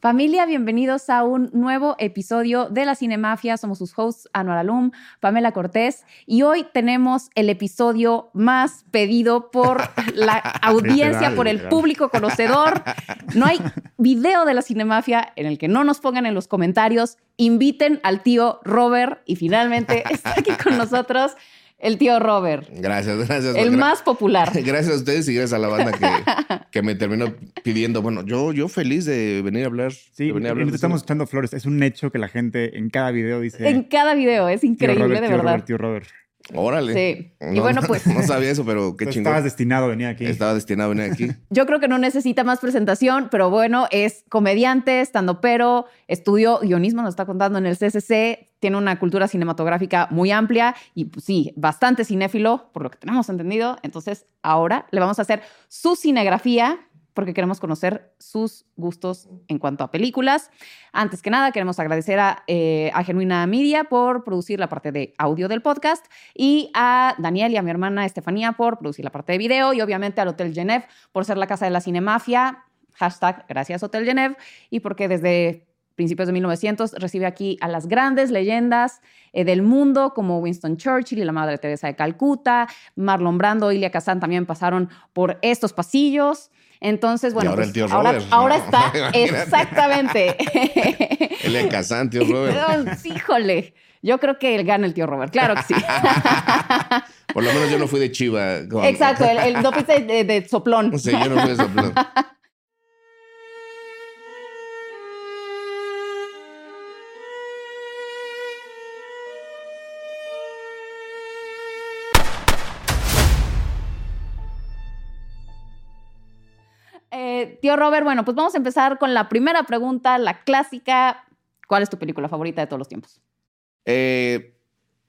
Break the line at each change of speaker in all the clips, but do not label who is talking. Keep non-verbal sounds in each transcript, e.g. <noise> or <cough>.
Familia, bienvenidos a un nuevo episodio de La Cinemafia. Somos sus hosts, Anuar Alum, Pamela Cortés, y hoy tenemos el episodio más pedido por <laughs> la audiencia, por el público conocedor. No hay video de La Cinemafia en el que no nos pongan en los comentarios. Inviten al tío Robert y finalmente está aquí con nosotros el tío Robert.
Gracias, gracias.
El más popular. <laughs>
Gracias a ustedes y gracias a la banda que, <laughs> que, me terminó pidiendo. Bueno, yo, yo feliz de venir a hablar.
Sí,
venir
a hablar estamos echando flores. Es un hecho que la gente en cada video dice.
En cada video, es increíble, de verdad.
tío Robert.
Órale.
Sí. y bueno, pues. <laughs>
No sabía eso, pero qué chingón.
Estabas destinado a venir aquí.
Estaba destinado a venir aquí. <laughs>
Yo creo que no necesita más presentación, pero bueno, es comediante, estando pero, estudió guionismo, nos está contando en el CCC, tiene una cultura cinematográfica muy amplia y pues, sí, bastante cinéfilo, por lo que tenemos entendido. Entonces, ahora le vamos a hacer su cinegrafía porque queremos conocer sus gustos en cuanto a películas. Antes que nada, queremos agradecer a, eh, a, Genuina Media por producir la parte de audio del podcast y a Daniel y a mi hermana Estefanía por producir la parte de video y obviamente al Hotel Genève por ser la casa de la cinemafia. Hashtag gracias Hotel Genève y porque desde principios de 1900 recibe aquí a las grandes leyendas eh, del mundo como Winston Churchill y la Madre Teresa de Calcuta, Marlon Brando y Ilia Kazan también pasaron por estos pasillos. Entonces, bueno,
ahora,
pues,
el tío
ahora, está <laughs> exactamente. <laughs>
el de Kazan, tío Robert.
Híjole. Yo creo que él gana el tío Robert, claro que sí. <laughs>
Por lo menos yo no fui de chiva.
Exacto, el, el no fuiste de, de, soplón.
Sí, yo no fui de soplón.
Tío Robert, bueno, pues vamos a empezar con la primera pregunta, la clásica. ¿Cuál es tu película favorita de todos los tiempos?
Eh,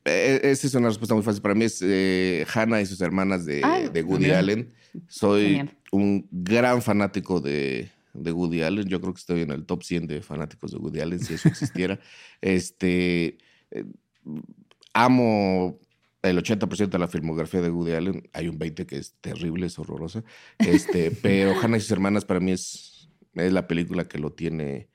eh, esta es una respuesta muy fácil para mí. Es eh, Hannah y sus hermanas de,
Ay,
de Woody
genial.
Allen. Soy
Genial.
un gran fanático de, de Woody Allen. Yo creo que estoy en el top 100 de fanáticos de Woody Allen, si eso existiera. <laughs> este, eh, amo el 80% de la filmografía de Woody Allen. Hay un 20% que es terrible, es horrorosa. Este, <laughs> pero Hannah y sus hermanas para mí es, es la película que lo tiene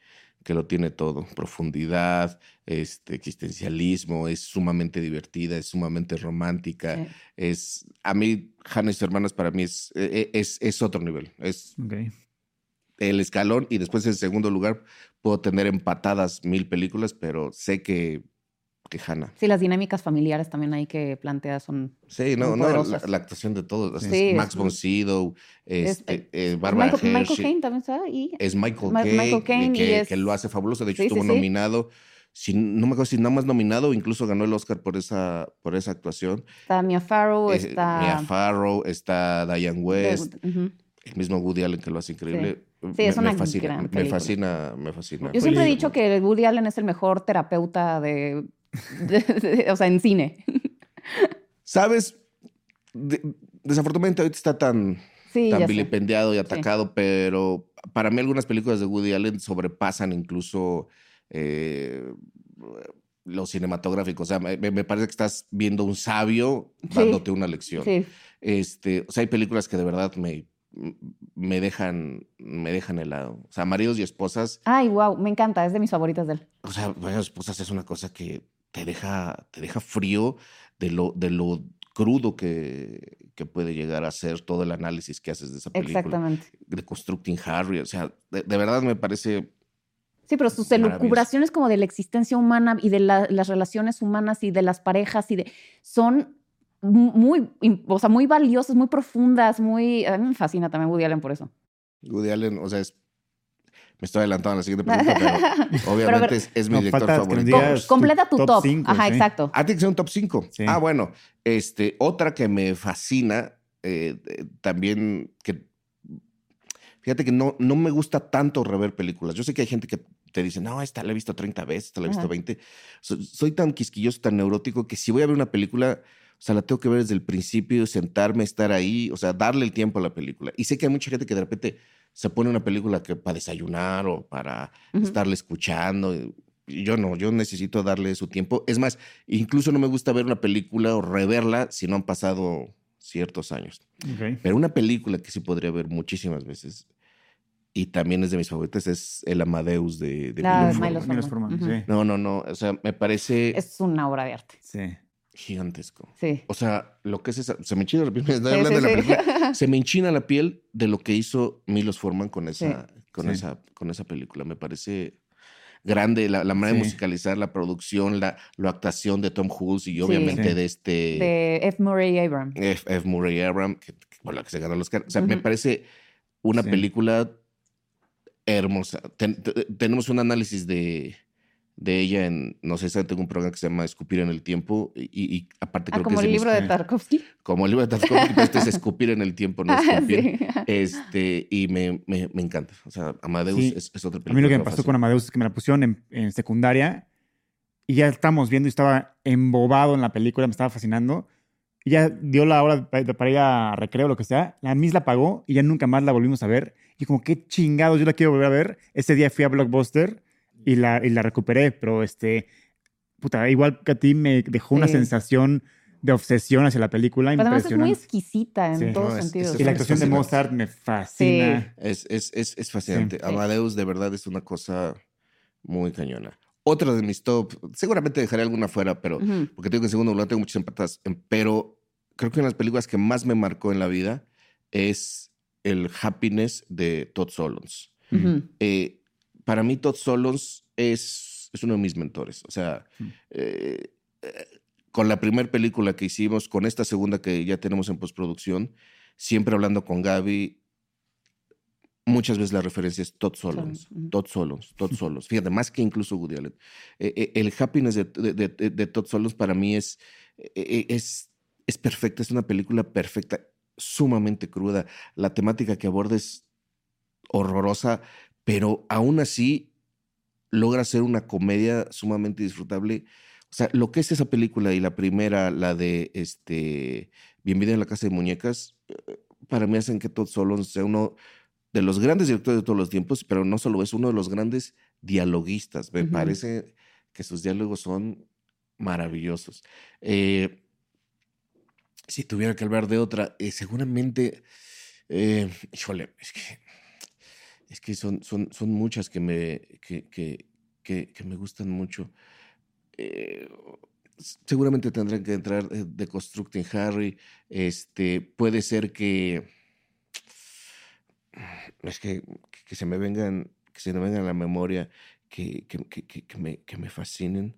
que lo tiene todo, profundidad, este, existencialismo, es sumamente divertida, es sumamente romántica,
Sí.
es, a mí, Hannah y sus hermanas para mí es, eh, es, es otro nivel, es el escalón y después en segundo lugar puedo tener empatadas mil películas, pero sé que, que Hannah.
Sí, las dinámicas familiares también ahí que plantea son.
Sí, no, no, la, actuación de todos,
Sí,
es Max
muy-
von Sydow,
Es-
este, eh, Barbara
Michael, Michael Caine también está ahí.
es Michael
Ma-
Caine,
Michael Caine y
que,
es-
que lo hace fabuloso. De hecho,
Sí,
estuvo
sí.
nominado. Si, no me acuerdo si nada más nominado, incluso ganó el Oscar por esa, por esa actuación.
Está Mia Farrow,
Eh,
está.
Mia Farrow, está Diane West, el mismo Woody Allen que lo hace increíble.
Sí, es
me,
una
me fascina,
gran
me fascina, me fascina.
Yo siempre he dicho que Woody Allen es el mejor terapeuta de. <laughs> o sea, en cine.
¿Sabes? De- desafortunadamente ahorita está tan,
Sí,
tan
sé.
vilipendiado y atacado, pero para mí algunas películas de Woody Allen sobrepasan incluso eh, lo cinematográfico. O sea, me, me parece que estás viendo un sabio
Sí.
dándote una lección. Este, o sea, hay películas que de verdad me, me dejan, me dejan helado. O sea, maridos y esposas,
Ay, wow, me encanta, es de mis favoritas de él.
o sea, maridos y esposas es una cosa que te deja, te deja frío de lo, de lo crudo que, que puede llegar a ser todo el análisis que haces de esa película.
Exactamente.
De Constructing Harry, o sea, de, de verdad me parece
Sí, pero sus elucubraciones como de la existencia humana y de la- las relaciones humanas y de las parejas y de son mu- muy, o sea, muy valiosas, muy profundas, muy... A mí me fascina también Woody Allen por eso.
Woody Allen, o sea, es. Me estoy adelantando a la siguiente pregunta, pero <laughs> obviamente
ver-
es, es mi
No,
director favorito.
Com- completa tu
tu
top.
top cinco,
Ajá,
sí.
exacto.
Ah, tiene que ser un top 5.
Sí.
Ah, bueno. Este, otra que me fascina, eh, eh, también que. Fíjate que no, no me gusta tanto rever películas. Yo sé que hay gente que te dice, no, esta la he visto 30 veces, esta la he visto
Ajá.
20. So- soy tan quisquilloso, tan neurótico, que si voy a ver una película, o sea, la tengo que ver desde el principio, sentarme, estar ahí, o sea, darle el tiempo a la película. Y sé que hay mucha gente que de repente se pone una película que para desayunar o para estarle escuchando. Y Yo no, yo necesito darle su tiempo. Es más, incluso no me gusta ver una película o reverla si no han pasado ciertos años. Pero una película que sí podría ver muchísimas veces y también es de mis favoritas es El Amadeus de, de Forman. No, no, no. O sea, me parece
Es una obra de arte.
Sí.
Gigantesco.
Sí.
O sea, lo que es esa. Se me enchina la piel. me <laughs> estoy
Sí,
hablando
sí,
de la
sí.
película. <laughs> Se me enchina la piel de lo que hizo Milos Forman con esa, con
Sí.
esa, con esa película. Me parece grande la, la manera de musicalizar, la producción, la, la actuación de Tom Hulce y obviamente
Sí.
de este
De F. Murray Abram.
F. F. Murray Abram, que, que- por la que se ganó el Oscar. O sea, me parece una
Sí.
película hermosa. Ten- te- tenemos un análisis de, de ella en, no sé, tengo un programa que se llama Escupir en el Tiempo y, aparte
Ah,
creo
como
que
el
es de mis-
libro de. Tarkovsky. <laughs>
como el libro de Tarkovsky, pero este es Escupir en el Tiempo, no <laughs>
Ah,
escupir.
sí. <laughs>
Este, y me, me, me encanta. O sea, Amadeus
Sí.
es, es otra película.
A mí lo que me pasó con Amadeus es que me la pusieron en, en secundaria y ya estábamos viendo y estaba embobado en la película, me estaba fascinando. Y ya dio la hora pa- para ir a recreo, lo que sea. La Miss la pagó y ya nunca más la volvimos a ver. Y como, qué chingados, yo la quiero volver a ver. Ese día fui a Blockbuster y la, y la recuperé, pero este, puta, igual que a ti me dejó una
Sí.
sensación de obsesión hacia la película
Pero además es muy exquisita en
Sí.
todos
No, es-
sentidos.
es-
y la
es
actuación de. Mozart me fascina.
Es, es, es, es fascinante.
Sí.
Amadeus de verdad es una cosa muy cañona. Otra de mis top, seguramente dejaré alguna fuera, pero
Ujú.
porque tengo que en segundo lugar tengo muchas empatas, em, pero creo que una de las películas que más me marcó en la vida es el Happiness de Todd Solondz.
Ujú.
Eh, para mí Todd Solondz es, es uno de mis mentores. O sea,
Mm.
eh, eh, con la primera película que hicimos, con esta segunda que ya tenemos en postproducción, siempre hablando con Gaby, muchas veces la referencia es Todd Solondz,
Ujú.
Todd Solondz, Todd <laughs> Solondz. Fíjate, más que incluso Woody Allen. Eh, eh, el happiness de, de, de- de Todd Solondz para mí es, eh, eh, es, es perfecta, es una película perfecta, sumamente cruda. La temática que aborda es horrorosa, pero aún así logra ser una comedia sumamente disfrutable. O sea, lo que es esa película y la primera, la de este Bienvenido a la Casa de Muñecas, eh, para mí hacen que Todd Solondz sea uno de los grandes directores de todos los tiempos, pero no solo es uno de los grandes dialoguistas. Me parece que sus diálogos son maravillosos. Eh, si tuviera que hablar de otra, eh, seguramente, eh, híjole, es que, es que son, son, son muchas que me, que, que, que, que me gustan mucho. Eh, seguramente tendrán que entrar eh, de Constructing Harry. Este, puede ser que es que, que se me vengan, que se me vengan a la memoria, que, que, que, que- que me, que me fascinen.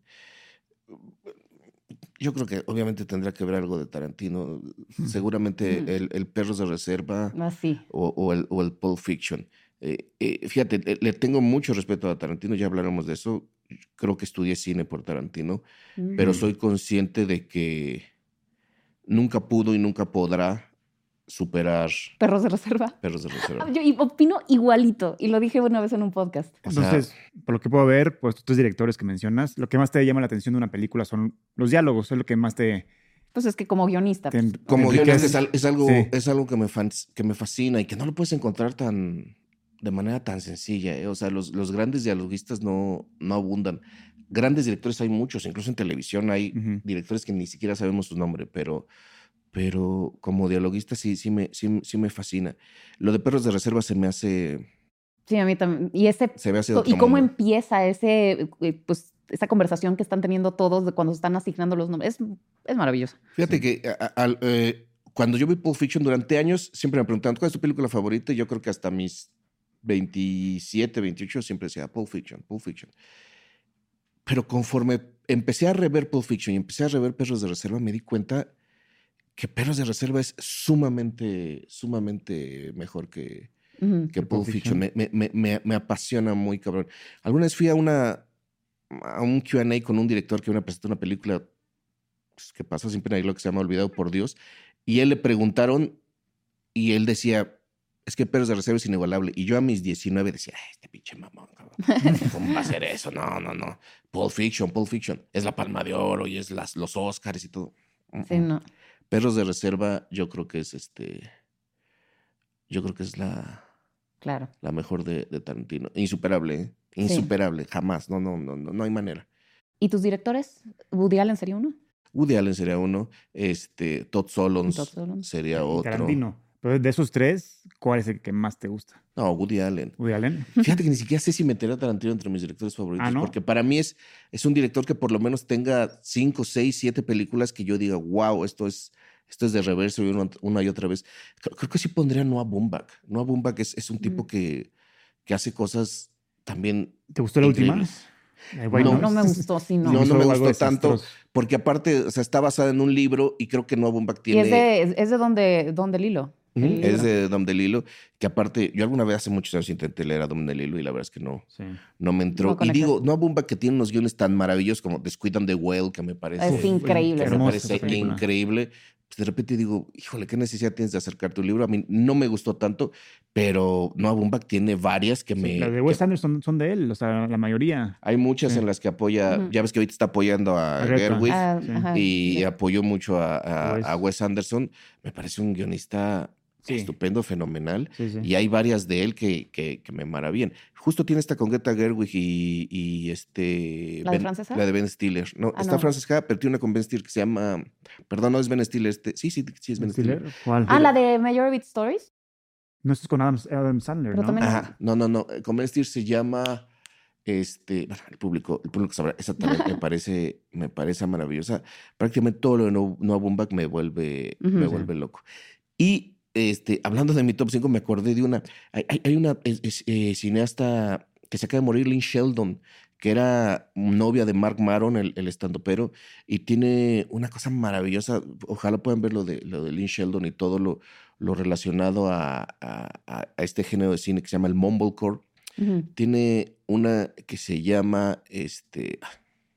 Yo creo que obviamente tendrá que ver algo de Tarantino. Seguramente
Ujú.
el, el Perros de Reserva
Así.
o, o el, o el Pulp Fiction. Eh, eh, fíjate, le, le tengo mucho respeto a Tarantino, ya hablaremos de eso. Creo que estudié cine por Tarantino, pero
Ujú.
soy consciente de que nunca pudo y nunca podrá superar
Perros de reserva.
Perros de Reserva. <laughs>
Yo y- opino igualito y lo dije una vez en un podcast.
O sea,
Entonces, por lo que puedo ver, pues tus tres directores que mencionas, lo que más te llama la atención de una película son los diálogos, es lo que más te...
Pues es que como guionista.
te
pues,
como guionista es, al- es algo,
Sí.
es algo que me, fan- que me fascina y que no lo puedes encontrar tan de manera tan sencilla. ¿eh? O sea, los, los grandes dialoguistas no, no abundan. Grandes directores hay muchos, incluso en televisión hay directores que ni siquiera sabemos su nombre, pero, pero como dialoguista sí, sí, me, sí, sí me fascina. Lo de Perros de Reserva se me hace,
Sí, a mí también. Y ese
se me hace
y cómo
mundo.
empieza ese, eh, pues, esa conversación que están teniendo todos de cuando se están asignando los nombres. Es, es maravilloso.
Fíjate que a- a- al, eh, cuando yo vi Pulp Fiction durante años, siempre me preguntaban, ¿cuál es tu película favorita? Y yo creo que hasta mis 27, 28, siempre decía Pulp Fiction, Pulp Fiction. Pero conforme empecé a rever Pulp Fiction y empecé a rever Perros de Reserva, me di cuenta que Perros de Reserva es sumamente, sumamente mejor que,
Ujú.
que
Pulp
Pulp Fiction.
Fiction.
Me, me- me- me apasiona muy cabrón. Alguna vez fui a una a un Q&A con un director que me presentó una película pues, que pasó sin pena y lo que se llama Olvidado por Dios. Y él le preguntaron y él decía, es que Perros de Reserva es inigualable. Y yo a mis 19 decía, "Ay, este pinche mamón, cabrón. <laughs> ¿cómo va a ser eso? No, no, no. Pulp Fiction, Pulp Fiction. Es la palma de oro y es las, los Oscars y todo.
Sí, no.
Perros de Reserva yo creo que es este... Yo creo que es la
Claro.
la mejor de, de Tarantino. Insuperable, ¿eh? Insuperable, jamás. No, no, no, no, no hay manera.
¿Y tus directores? ¿Woody Allen sería uno?
Woody Allen sería uno, este, Todd Solondz
Todd Solondz.
sería otro.
Tarantino. Pero de esos tres, ¿cuál es el que más te gusta?
No, Woody Allen.
Woody Allen.
Fíjate que ni siquiera sé si meter a Tarantino entre mis directores favoritos,
Ah, ¿no?
porque para mí es, es un director que por lo menos tenga cinco, seis, siete películas que yo diga, wow, esto es, esto es de reverso y una, una y otra vez. Creo, creo que sí pondría a Noah Baumbach. Noah Baumbach es, es un tipo
Mm.
que, que hace cosas también
¿Te gustó la última?
increíbles.
Eh,
No,
No, me gustó, sí, no.
No, no me gustó tanto. Porque aparte, o sea, está basada en un libro y creo que Noah Baumbach
Y
tiene...
es de, es de donde, donde Lilo.
Es de Dom DeLillo, que aparte, yo alguna vez hace muchos años intenté leer a Dom DeLillo y la verdad es que no,
Sí.
no me entró.
No
y digo, Noah Baumbach que tiene unos guiones tan maravillosos como Descuidan the Whale, que me parece...
Es increíble.
que me parece increíble. Pues de repente digo, híjole, ¿qué necesidad tienes de acercar tu libro? A mí no me gustó tanto, pero Noah Baumbach tiene varias que me...
Las de Wes Anderson son de él, o sea, la mayoría.
hay muchas
Sí.
en las que apoya, ya ves que ahorita está apoyando a. Gerwig
Ah,
sí.
y apoyó mucho a, a-
Wes.
a Wes Anderson. Me parece un guionista
Sí.
estupendo, fenomenal.
Sí, sí.
Y hay varias de él que, que, que me maravillan. Justo tiene esta con Greta Gerwig y, y este...
¿La de
Ben-
Frances Ha?
La de Ben Stiller. No,
Ah,
está
no.
Pero tiene una con Ben Stiller que se llama... Perdón, no es Ben Stiller. Este, sí, sí, sí es Ben Stiller.
Stiller? ¿Cuál?
Ah, la de Majority Stories.
No, esto es con Adam, Adam Sandler,
Pero
¿no?
también-
Ajá. No, no, no. Con Ben Stiller se llama... Este, bueno, el público, el público sabrá, esa también me <laughs> parece, me parece maravillosa. Prácticamente todo lo de No- Noah Baumbach me vuelve, me vuelve loco. Y este, hablando de mi top 5, me acordé de una. Hay, hay- una es- es, eh, cineasta que se acaba de morir, Lynn Sheldon, que era novia de Mark Maron, el, el estandopero, y tiene una cosa maravillosa. Ojalá puedan ver lo de, lo de Lynn Sheldon y todo lo, lo relacionado a, a- a- este género de cine que se llama el Mumblecore. Tiene una que se llama, este, ah,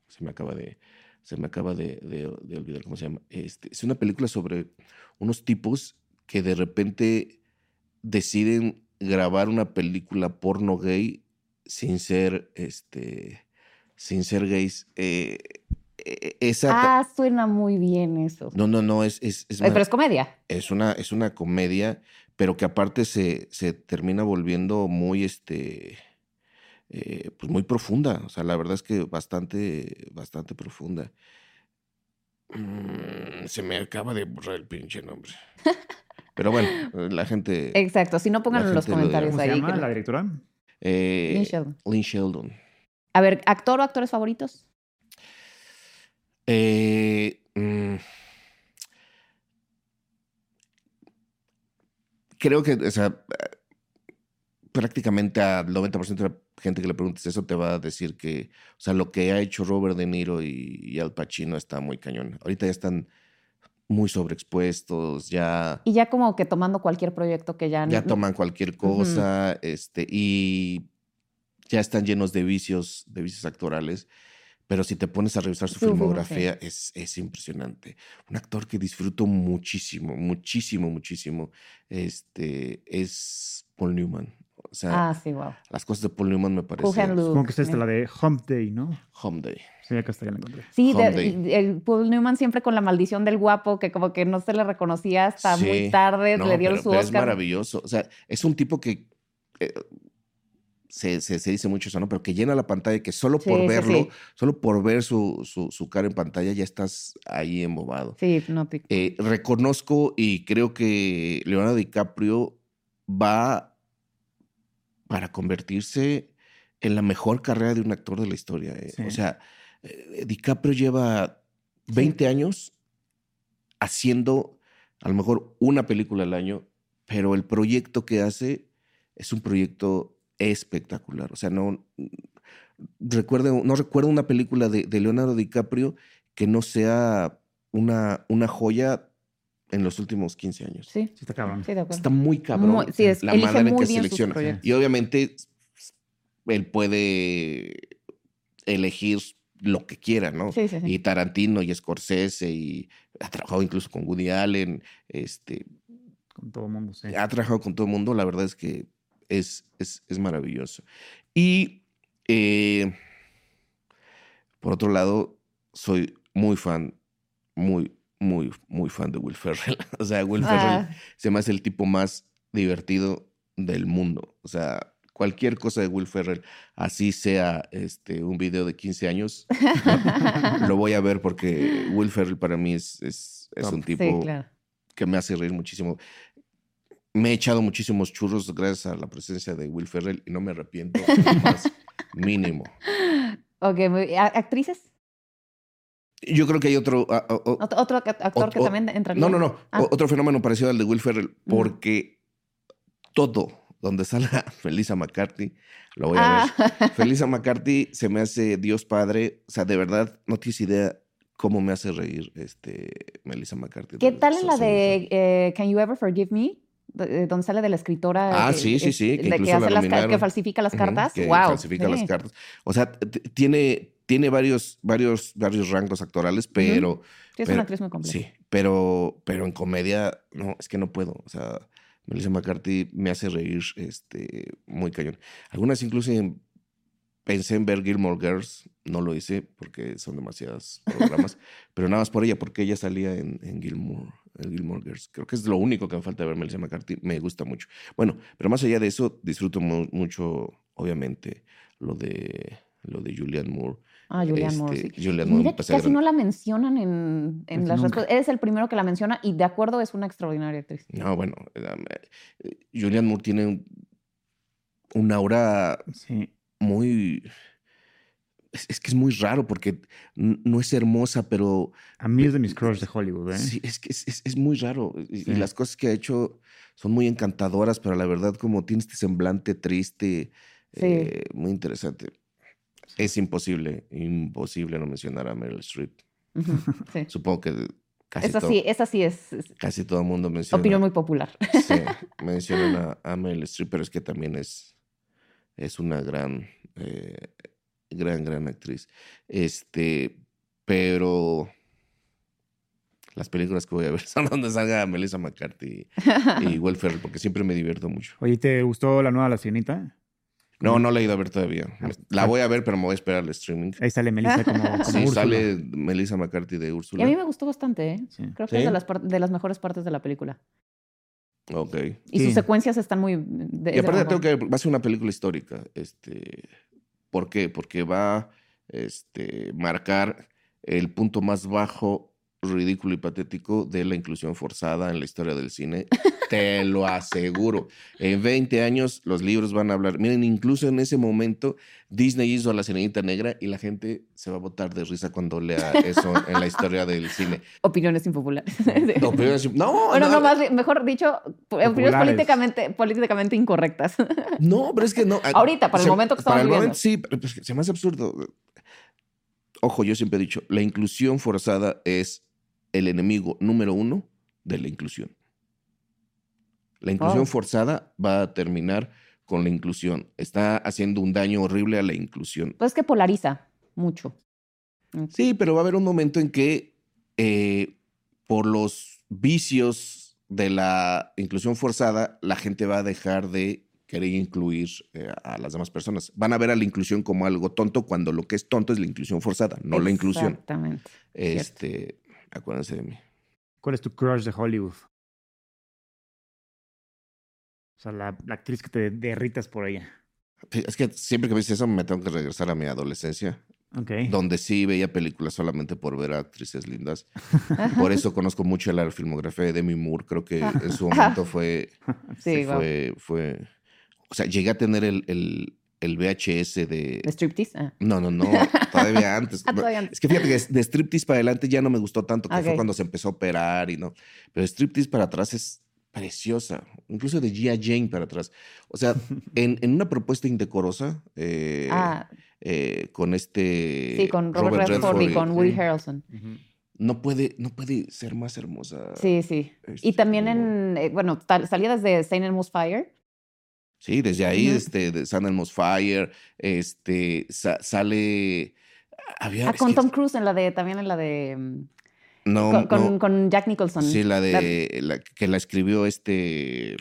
se me acaba de, se me acaba de, de- de olvidar cómo se llama. Este, es una película sobre unos tipos que de repente deciden grabar una película porno gay sin ser, este, sin ser gays. Eh, eh, esa,
Ah, suena muy bien eso.
no, no, no, es, es, es
Eh, Pero
mar-
es comedia.
es una, es una comedia, pero que aparte se, se termina volviendo muy, este, eh, pues muy profunda. O sea, la verdad es que bastante, bastante profunda. Mm, se me acaba de borrar el pinche nombre. <laughs> Pero bueno, la gente...
Exacto. Si no, pónganlo en los
lo
comentarios
¿Cómo se
ahí.
llama
que-
la directora?
eh,
Lynn Sheldon.
Lynn Sheldon.
A ver, ¿actor o actores favoritos?
Eh, mm, creo que, o sea, prácticamente al 90% de la gente que le preguntes eso te va a decir que, o sea, lo que ha hecho Robert De Niro y, y Al Pacino está muy cañón. Ahorita ya están muy sobreexpuestos, ya,
Y ya como que tomando cualquier proyecto que ya...
ya
no-
toman cualquier cosa, este, y ya están llenos de vicios, de vicios actorales. Pero si te pones a revisar su filmografía, es, es impresionante. Un actor que disfruto muchísimo, muchísimo, muchísimo, este, es Paul Newman. O sea,
Ah, sí, wow.
las cosas de Paul Newman me parecen.
Supongo que es esta, la de Hump Day, ¿no?
Home Day.
Sí, acá está, ya la encontré.
Sí, de- el Paul Newman siempre con la maldición del guapo, que como que no se le reconocía hasta
Sí.
muy tarde,
No,
le dieron
pero-
su
pero es
Oscar.
maravilloso. O sea, es un tipo que eh, se, se- se dice mucho eso, ¿no? Pero que llena la pantalla y que solo
Sí,
por
sí,
verlo,
sí.
solo por ver su, su, su cara en pantalla, ya estás ahí embobado.
Sí, no te-
Eh, reconozco y creo que Leonardo DiCaprio va para convertirse en la mejor carrera de un actor de la historia. eh.
Sí.
O sea, eh, DiCaprio lleva 20 años haciendo a lo mejor una película al año, pero el proyecto que hace es un proyecto espectacular. O sea, no recuerdo, no recuerdo una película de, de Leonardo DiCaprio que no sea una, una joya en los últimos 15 años.
Sí,
Sí, está cabrón.
sí, de acuerdo.
Está muy cabrón
Muy- sí, es-
la
elige
manera en
muy
que
bien sus
selecciona.
proyectos.
Y obviamente él puede elegir lo que quiera, ¿no?
Sí, sí, sí.
Y Tarantino y Scorsese y ha trabajado incluso con Woody Allen, este,
Con todo el mundo, sí.
ha trabajado con todo el mundo, la verdad es que es, es, es maravilloso. Y eh, por otro lado, soy muy fan, muy, muy, muy fan de Will Ferrell. <laughs> O sea, Will Ferrell
Ah,
se me hace el tipo más divertido del mundo. O sea, cualquier cosa de Will Ferrell, así sea este, un video de 15 años, <laughs> lo voy a ver porque Will Ferrell para mí es, es, un tipo
sí, claro.
que me hace reír muchísimo. Me he echado muchísimos churros gracias a la presencia de Will Ferrell y no me arrepiento más mínimo.
Ok, muy- ¿a- ¿actrices?
Yo creo que hay otro... a- a- o-
¿Otro, otro ac- actor que
o-
también entraría?
no, no, no.
Ah.
Otro fenómeno parecido al de Will Ferrell, porque todo donde salga <laughs> Felisa McCarthy, lo voy a ver.
Ah, <laughs>
Felisa McCarthy se me hace Dios Padre. O sea, de verdad, no tienes idea cómo me hace reír este Melissa McCarthy.
¿Qué tal en la de eh, Can You Ever Forgive Me? De- Donde sale de la escritora.
Ah,
eh,
sí, sí, sí, que
de hace las falsifica las cartas.
que
wow.
falsifica las cartas. O sea, tiene, tiene varios, varios, varios rangos actorales, pero,
Sí, es
pero-
una actriz muy completa.
sí, pero, pero en comedia, no, es que no puedo. O sea, Melissa McCarthy me hace reír este, muy cañón. Algunas incluso en- pensé en ver Gilmore Girls, no lo hice porque son demasiados programas, <laughs> pero nada más por ella, porque ella salía en, en Gilmore, en Gilmore Girls. Creo que es lo único que me falta ver Melissa McCarthy, me gusta mucho. Bueno, pero más allá de eso, disfruto mu- mucho, obviamente, lo de, lo de Julianne Moore.
Ah, Julianne Moore.
Este,
sí.
Julianne
Y
Moore
Mira que casi
gran-
no la mencionan en, en
Pues
las respuestas. Eres el primero que la menciona y de acuerdo es una extraordinaria actriz.
No, bueno, eh, eh, Julianne Moore tiene un, un aura
Sí.
muy... Es, es que es muy raro porque no es hermosa, pero
A mí es de mis crush de Hollywood, ¿eh?
sí, es que es, es- es muy raro. Y, las cosas que ha hecho son muy encantadoras, pero la verdad como tiene este semblante triste,
Sí.
eh, muy interesante. Es imposible, imposible no mencionar a Meryl Streep.
Sí.
Supongo que casi,
Esa
todo,
sí, esa sí es, es
casi todo el mundo menciona.
opinión muy popular.
Sí, <laughs> mencionan a, a Meryl Streep, pero es que también es, es una gran, eh, gran, gran actriz. Este, pero las películas que voy a ver <laughs> son donde salga Melissa McCarthy y <laughs> Will Ferrell, porque siempre me divierto mucho.
Oye, ¿te gustó la nueva La Sirenita?
No, no la he ido a ver todavía.
Ah,
La voy a ver, pero me voy a esperar al streaming.
Ahí sale Melissa <laughs> como, como
Sí,
Úrsula.
sale Melissa McCarthy de
Y
Úrsula.
a mí me gustó bastante, ¿eh?
Sí.
Creo que
¿Sí?
es de las, par- de las mejores partes de la película.
Ok.
Y
Sí.
sus secuencias están muy... de-
Y aparte tengo que va a ser una película histórica. Este, ¿Por qué? Porque va a este, marcar el punto más bajo, ridículo y patético de la inclusión forzada en la historia del cine. <laughs> Te lo aseguro. En 20 años los libros van a hablar. Miren, incluso en ese momento Disney hizo a la Sirenita Negra y la gente se va a botar de risa cuando lea eso en la historia del cine. <laughs>
Opiniones impopulares.
No, <laughs> pero es- no,
bueno,
no,
no, más, mejor dicho, opiniones políticamente, políticamente incorrectas.
No, pero es que no.
Ahorita, para el momento que estamos
Para el
viviendo.
momento, sí, pero pues, se me hace absurdo. Ojo, yo siempre he dicho, la inclusión forzada es el enemigo número uno de la inclusión. La inclusión forzada va a terminar con la inclusión. Está haciendo un daño horrible a la inclusión.
Pues es que polariza mucho.
Sí, pero va a haber un momento en que eh, por los vicios de la inclusión forzada, la gente va a dejar de querer incluir eh, a las demás personas. Van a ver a la inclusión como algo tonto cuando lo que es tonto es la inclusión forzada, no la inclusión.
Exactamente.
Este, acuérdense de mí.
¿Cuál es tu crush de Hollywood? O sea, la, la actriz que te derritas por ella.
Es que siempre que me dices eso me tengo que regresar a mi adolescencia,
Ok.
donde sí veía películas solamente por ver a actrices lindas. Por eso <laughs> conozco mucho la filmografía de Demi Moore. Creo que en su <laughs> momento fue
Sí,
fue, fue, o sea, llegué a tener el, el, el VHS de...
¿De striptease? Ah.
No, no, no, <laughs> todavía antes.
Ah, todavía antes.
Es que fíjate que de striptease para adelante ya no me gustó tanto, que fue cuando se empezó a operar y no. Pero striptease para atrás es preciosa, incluso de Gia Jane para atrás. O sea, <laughs> en, en una propuesta indecorosa, eh,
ah,
eh, con este
sí, con Robert, Redford, y con Woody. Harrelson.
No puede, no puede ser más hermosa.
Sí, sí. Y
este,
también
como-
en, eh, bueno, tal- salía desde Saint Elmo's Fire.
Sí, desde ahí, este, de San Elmo's Fire, este, sa- sale. Había.
Ah, con
que-
Tom Cruise en la de, también en la de, mm,
No,
con, con-
no,
con Jack Nicholson.
Sí, la de. la- que la escribió este.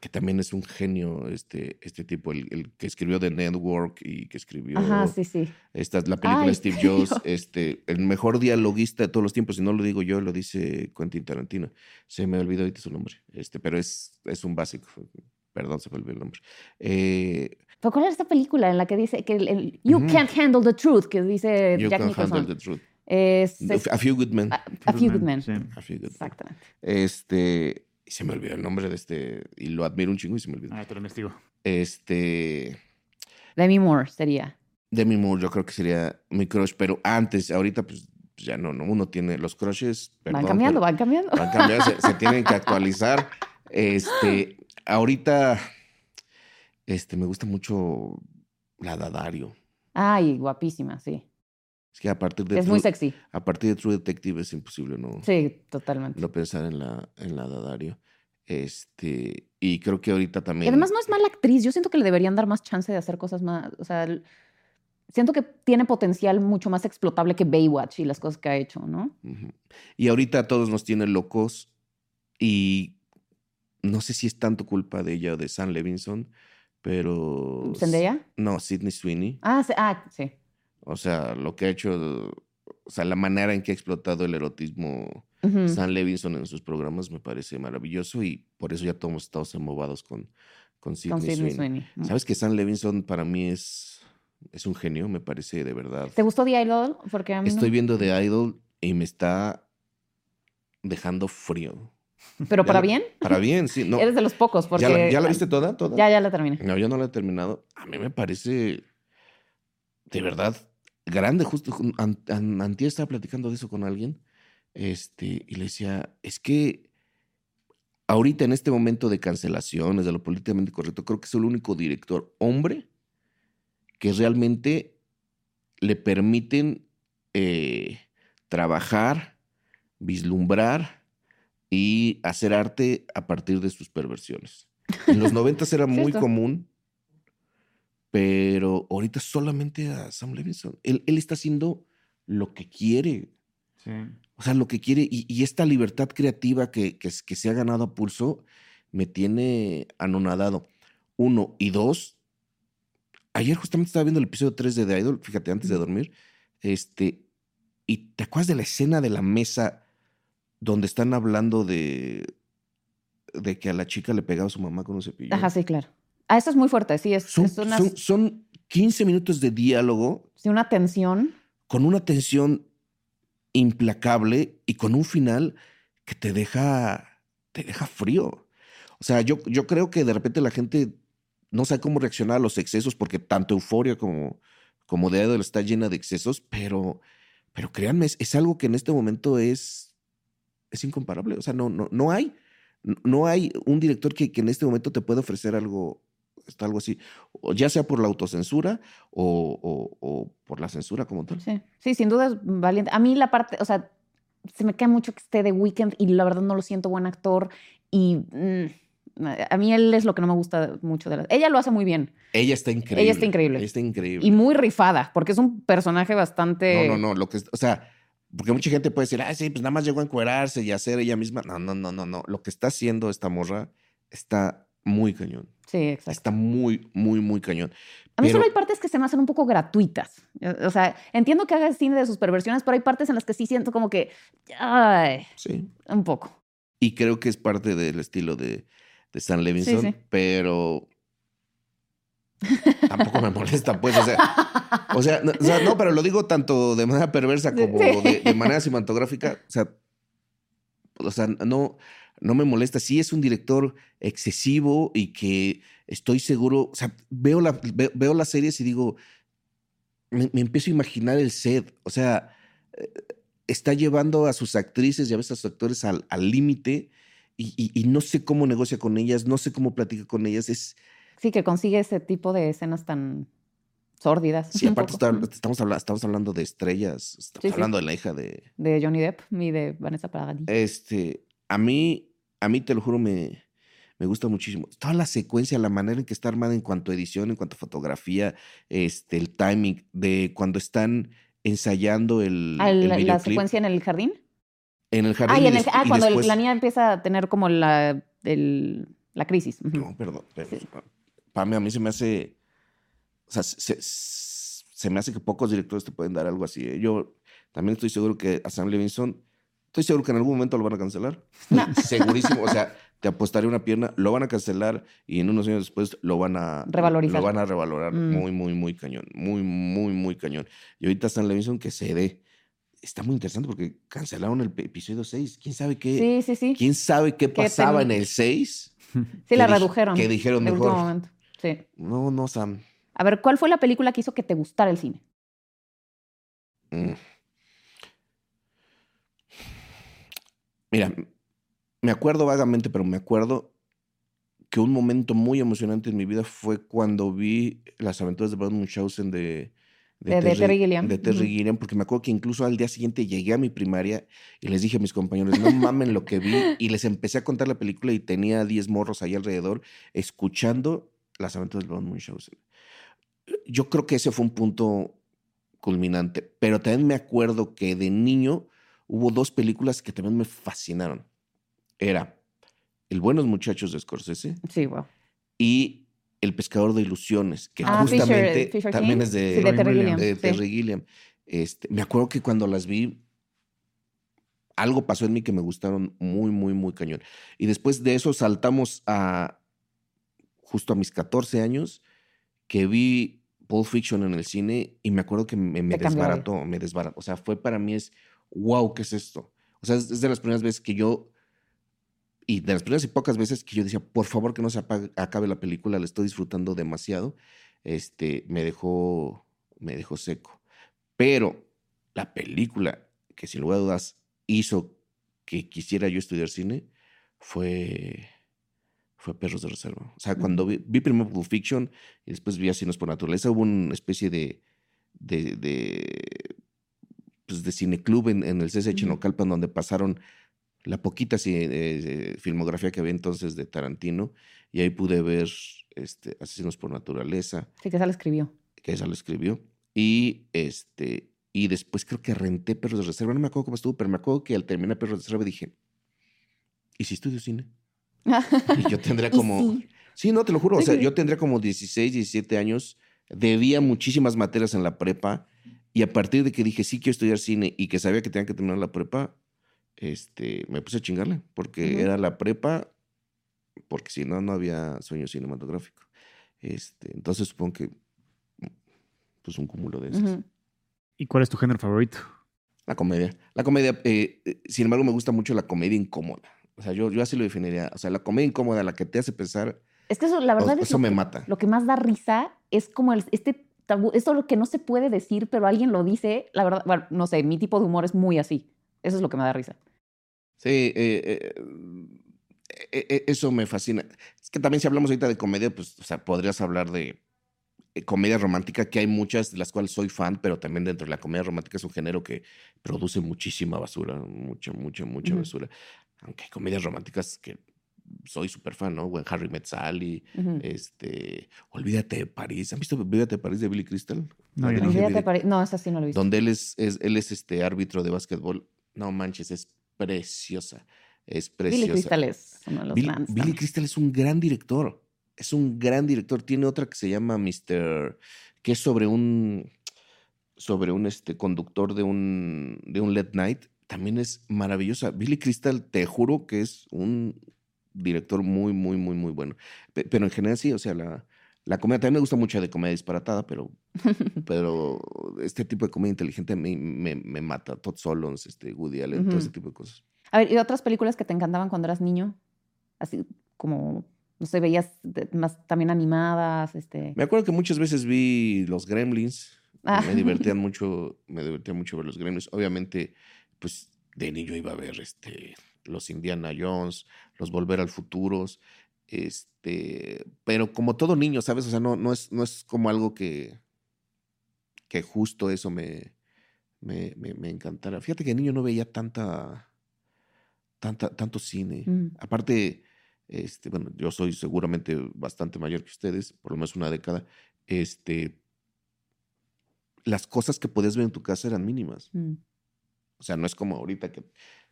Que también es un genio, este, este tipo, el, el que escribió The Network y que escribió
Ajá, sí, sí.
esta, la película
Ay,
Steve. <laughs> Jobs, este, el mejor dialoguista de todos los tiempos, si no lo digo yo, lo dice Quentin Tarantino. Se me olvidó ahorita su nombre, este, pero es, es un básico. Perdón, se me olvidó el nombre. Eh,
¿Pero cuál es esta película en la que dice que el, el You can't handle the truth, que dice
you
Jack Nicholson?
handle the truth.
Es, es-
A Few Good Men.
a, A Few Good Men.
Sí.
A Few Good Men.
Exactamente.
Este, y se me olvidó el nombre de este, y lo admiro un chingo y se me olvidó.
Ah, te lo investigo.
Este,
Demi Moore sería.
Demi Moore yo creo que sería mi crush, pero antes, ahorita pues ya no, no uno tiene los crushes.
van
perdón,
cambiando,
pero
van cambiando.
van cambiando, se, se tienen que actualizar. <laughs> Este, ahorita, este, me gusta mucho la Dadario.
Ay, guapísima, sí.
Es que a partir de
Es muy sexy.
a partir de True Detective es imposible no,
Sí, totalmente.
no pensar en la, en la Dadario. Este, y creo que ahorita
Y
también.
además no es mala actriz. Yo siento que le deberían dar más chance de hacer cosas más. O sea, siento que tiene potencial mucho más explotable que Baywatch y las cosas que ha hecho, ¿no?
Y ahorita a todos nos tiene locos y no sé si es tanto culpa de ella o de Sam Levinson, pero...
¿Zendaya?
No, Sidney Sweeney.
Ah, sí, ah, sí.
O sea, lo que ha hecho, o sea, la manera en que ha explotado el erotismo. Sam Levinson en sus programas me parece maravilloso y por eso ya todos estamos embobados con, con Sidney,
Con Sidney
Sweeney.
Sweeney.
¿Sabes que Sam Levinson para mí es, es un genio? Me parece de verdad.
¿Te gustó The Idol? Porque a mí no.
Estoy viendo The Idol y me está dejando frío.
¿Pero <laughs> para
la-
bien?
Para bien, sí. No, <laughs>
Eres de los pocos, porque...
¿Ya, la, ya la viste toda? toda?
Ya, ya la terminé.
No, yo no la he terminado. A mí me parece de verdad grande. Justo an- an- antier estaba platicando de eso con alguien. Este, y le decía, es que ahorita en este momento de cancelaciones, de lo políticamente correcto, creo que es el único director hombre que realmente le permiten eh, trabajar, vislumbrar y hacer arte a partir de sus perversiones. En los noventas era <laughs> muy
Cierto.
común, pero ahorita solamente a Sam Levinson. Él, él está haciendo lo que quiere.
Sí.
O sea, lo que quiere. Y, y esta libertad creativa que, que, que se ha ganado a pulso me tiene anonadado. Uno. Y dos. Ayer justamente estaba viendo el episodio 3 de The Idol, fíjate, antes de dormir. Este. Y te acuerdas de la escena de la mesa donde están hablando de. de que a la chica le pegaba a su mamá con un cepillo.
Ajá, sí, claro. Ah, eso es muy fuerte, sí. Es,
Son,
es una,
son, son 15 minutos de diálogo
sí, una tensión.
con una tensión implacable y con un final que te deja, te deja frío. O sea, yo, yo creo que de repente la gente no sabe cómo reaccionar a los excesos porque tanto euforia como, como Idol está llena de excesos, pero, pero créanme, es, es algo que en este momento es, es incomparable. O sea, no, no, no hay, no- hay un director que, que en este momento te pueda ofrecer algo, está algo así, o ya sea por la autocensura o, o- o por la censura como tal.
Sí, sí, sin duda es valiente. A mí la parte, o sea, se me cae mucho que esté de Weekend y la verdad no lo siento buen actor y mm, a mí él es lo que no me gusta mucho de la... Ella lo hace muy bien
Ella está increíble.
Ella está increíble.
Ella está increíble.
y muy rifada porque es un personaje bastante...
No, no, no. Lo que, o sea, porque mucha gente puede decir, ah, sí, pues nada más llegó a encuerarse y a ser ella misma. No, no, no, no, no. Lo que está haciendo esta morra está muy cañón.
Sí, exacto.
Está muy, muy, muy cañón.
A mí
Pero-
solo hay partes que se me hacen un poco gratuitas. O sea, entiendo que haga cine de sus perversiones, pero hay partes en las que sí siento como que... Ay,
Sí.
un poco.
Y creo que es parte del estilo de, de Stan Levinson,
sí.
pero tampoco me molesta, pues. O sea, o sea, no, o sea, no, pero lo digo tanto de manera perversa como
Sí.
de, de manera cinematográfica. O sea, o sea, no, no me molesta. Sí es un director excesivo y que estoy seguro, o sea, veo, la, veo, veo las series y digo, me, me empiezo a imaginar el set. O sea, eh, está llevando a sus actrices y a veces a sus actores al al límite y, y- y no sé cómo negocia con ellas, no sé cómo platica con ellas. Es,
Sí, que consigue ese tipo de escenas tan sórdidas.
sí, <laughs> aparte está- estamos, hablando, estamos hablando de estrellas, estamos
Sí, sí.
hablando de la hija de...
De Johnny Depp y de Vanessa Paradis.
Este, a mí, a mí te lo juro, me, me gusta muchísimo. Toda la secuencia, la manera en que está armada en cuanto a edición, en cuanto a fotografía, este, el timing de cuando están ensayando el,
Ah,
el
la, secuencia en el jardín.
en el jardín.
Ah, y
y
en el-
des-
ah,
y
cuando
después-
la niña empieza a tener como la, el- la crisis.
No, perdón. pero,
Sí.
Pame, a mí se me hace. O sea, se, me hace que pocos directores te pueden dar algo así. ¿eh? Yo también estoy seguro que a Sam Levinson, estoy seguro que en algún momento lo van a cancelar. Estoy <laughs> Segurísimo. O sea, te apostaré una pierna, lo van a cancelar y en unos años después lo van a.
Revalorizar.
Lo van a revalorar
Mm.
muy, muy, muy cañón. Muy, muy, muy cañón. Y ahorita Sam Levinson que se dé. Está muy interesante porque cancelaron el episodio 6. ¿Quién sabe qué?
Sí, sí, sí.
¿Quién sabe qué pasaba
ten-
en el 6? <laughs>
Sí, la redujeron.
que dijeron mejor.
Sí.
No, no, Sam.
A ver, ¿cuál fue la película que hizo que te gustara el cine?
Mm. Mira, me acuerdo vagamente, pero me acuerdo que un momento muy emocionante en mi vida fue cuando vi las aventuras de Brad Munchausen de,
De- de Terry Gilliam.
De Terry. Gilliam, porque me acuerdo que incluso al día siguiente llegué a mi primaria y les dije a mis compañeros, no mamen lo que vi, y les empecé a contar la película y tenía 10 morros ahí alrededor escuchando las aventuras de Brad Munchausen. Yo creo que ese fue un punto culminante, pero también me acuerdo que de niño hubo dos películas que también me fascinaron. Era El Buenos Muchachos de Scorsese
Sí, wow.
y El Pescador de Ilusiones, que
Ah,
justamente
Fisher
también
King.
es de,
Sí, de Terry Gilliam.
de
sí.
Terry Gilliam. Este, me acuerdo que cuando las vi, algo pasó en mí que me gustaron muy, muy, muy cañón. Y después de eso saltamos a justo a mis 14 años, que vi Pulp Fiction en el cine y me acuerdo que me,
cambió
desbarató, me desbarató. O sea, fue para mí es, wow, ¿qué es esto? O sea, es, es de las primeras veces que yo, y de las primeras y pocas veces que yo decía, por favor que no se apague- acabe la película, la estoy disfrutando demasiado, este, me dejó, me dejó seco. Pero la película que sin lugar a dudas hizo que quisiera yo estudiar cine fue, fue Perros de Reserva. O sea, cuando vi, vi primero Pulp Fiction y después vi Asinos por Naturaleza, hubo una especie de, de, de, pues de cineclub en, en el CSH
Ujú.
Naucalpan donde pasaron la poquita ci- eh, filmografía que había entonces de Tarantino y ahí pude ver este, Asesinos por Naturaleza,
Sí, que esa la escribió.
que esa lo escribió. Y este y después creo que renté Perros de Reserva. No me acuerdo cómo estuvo, pero me acuerdo que al terminar Perros de Reserva dije, ¿y si estudio cine? Y yo <laughs> tendría como...
sí.
Sí, no, te lo juro. O sea, yo tendría como 16, 17 años. Debía muchísimas materias en la prepa. Y a partir de que dije, sí quiero estudiar cine y que sabía que tenía que terminar la prepa, este, me puse a chingarle. Porque era la prepa, porque si no, no había sueño cinematográfico. Este, entonces supongo que, pues un cúmulo de esos.
Ujú.
¿Y cuál es tu género favorito?
La comedia. La comedia, eh, eh, sin embargo, me gusta mucho la comedia incómoda. O sea, yo, yo así lo definiría. O sea, la comedia incómoda, la que te hace pensar,
Es que eso, la
o-
verdad, es
eso
lo
me
que-
mata.
Lo que más da risa es como el- este tabú, esto lo que no se puede decir, pero alguien lo dice. La verdad, bueno, no sé, mi tipo de humor es muy así. Eso es lo que me da risa.
Sí, eh, eh, eh, eso me fascina. Es que también si hablamos ahorita de comedia, pues, o sea, podrías hablar de comedia romántica, que hay muchas de las cuales soy fan, pero también dentro de la comedia romántica es un género que produce muchísima basura, mucha, mucha, mucha basura. Aunque hay comedias románticas que soy súper fan, ¿no? Harry Met Sally, este, Olvídate de París. ¿Han visto Olvídate de París de Billy Crystal?
No, no.
Olvídate,
Billy-
pare- No, esa sí no lo he visto.
donde él es, es- él es este árbitro de básquetbol. No manches, es preciosa. Es preciosa.
Billy Crystal es uno de los
Billy,
grandes
Billy. Crystal es un gran director. Es un gran director. Tiene otra que se llama Mr. que es sobre un sobre un este conductor de un de un late night. También es maravillosa. Billy Crystal, te juro que es un director muy, muy, muy, muy bueno. Pe- Pero en general sí, o sea, la, la comedia también me gusta mucho de comedia disparatada, pero, <laughs> pero este tipo de comedia inteligente me, me, me mata. Todd Solondz, este, Woody Allen, todo ese tipo de cosas.
A ver, ¿y otras películas que te encantaban cuando eras niño? Así como, no sé, veías más también animadas, este...
Me acuerdo que muchas veces vi los Gremlins.
Ah.
Me divertían <laughs> mucho, me divertía mucho ver los Gremlins. Obviamente, pues de niño iba a ver este los Indiana Jones, los Volver al Futuros, este, pero como todo niño, ¿sabes? O sea, no, no, es, no es como algo que, que justo eso me, me, me, me encantara. Fíjate que de niño no veía tanta, tanta, tanto cine.
Mm.
Aparte, este, bueno, yo soy seguramente bastante mayor que ustedes, por lo menos una década. Este, las cosas que podías ver en tu casa eran mínimas.
Mm.
O sea, no es como ahorita que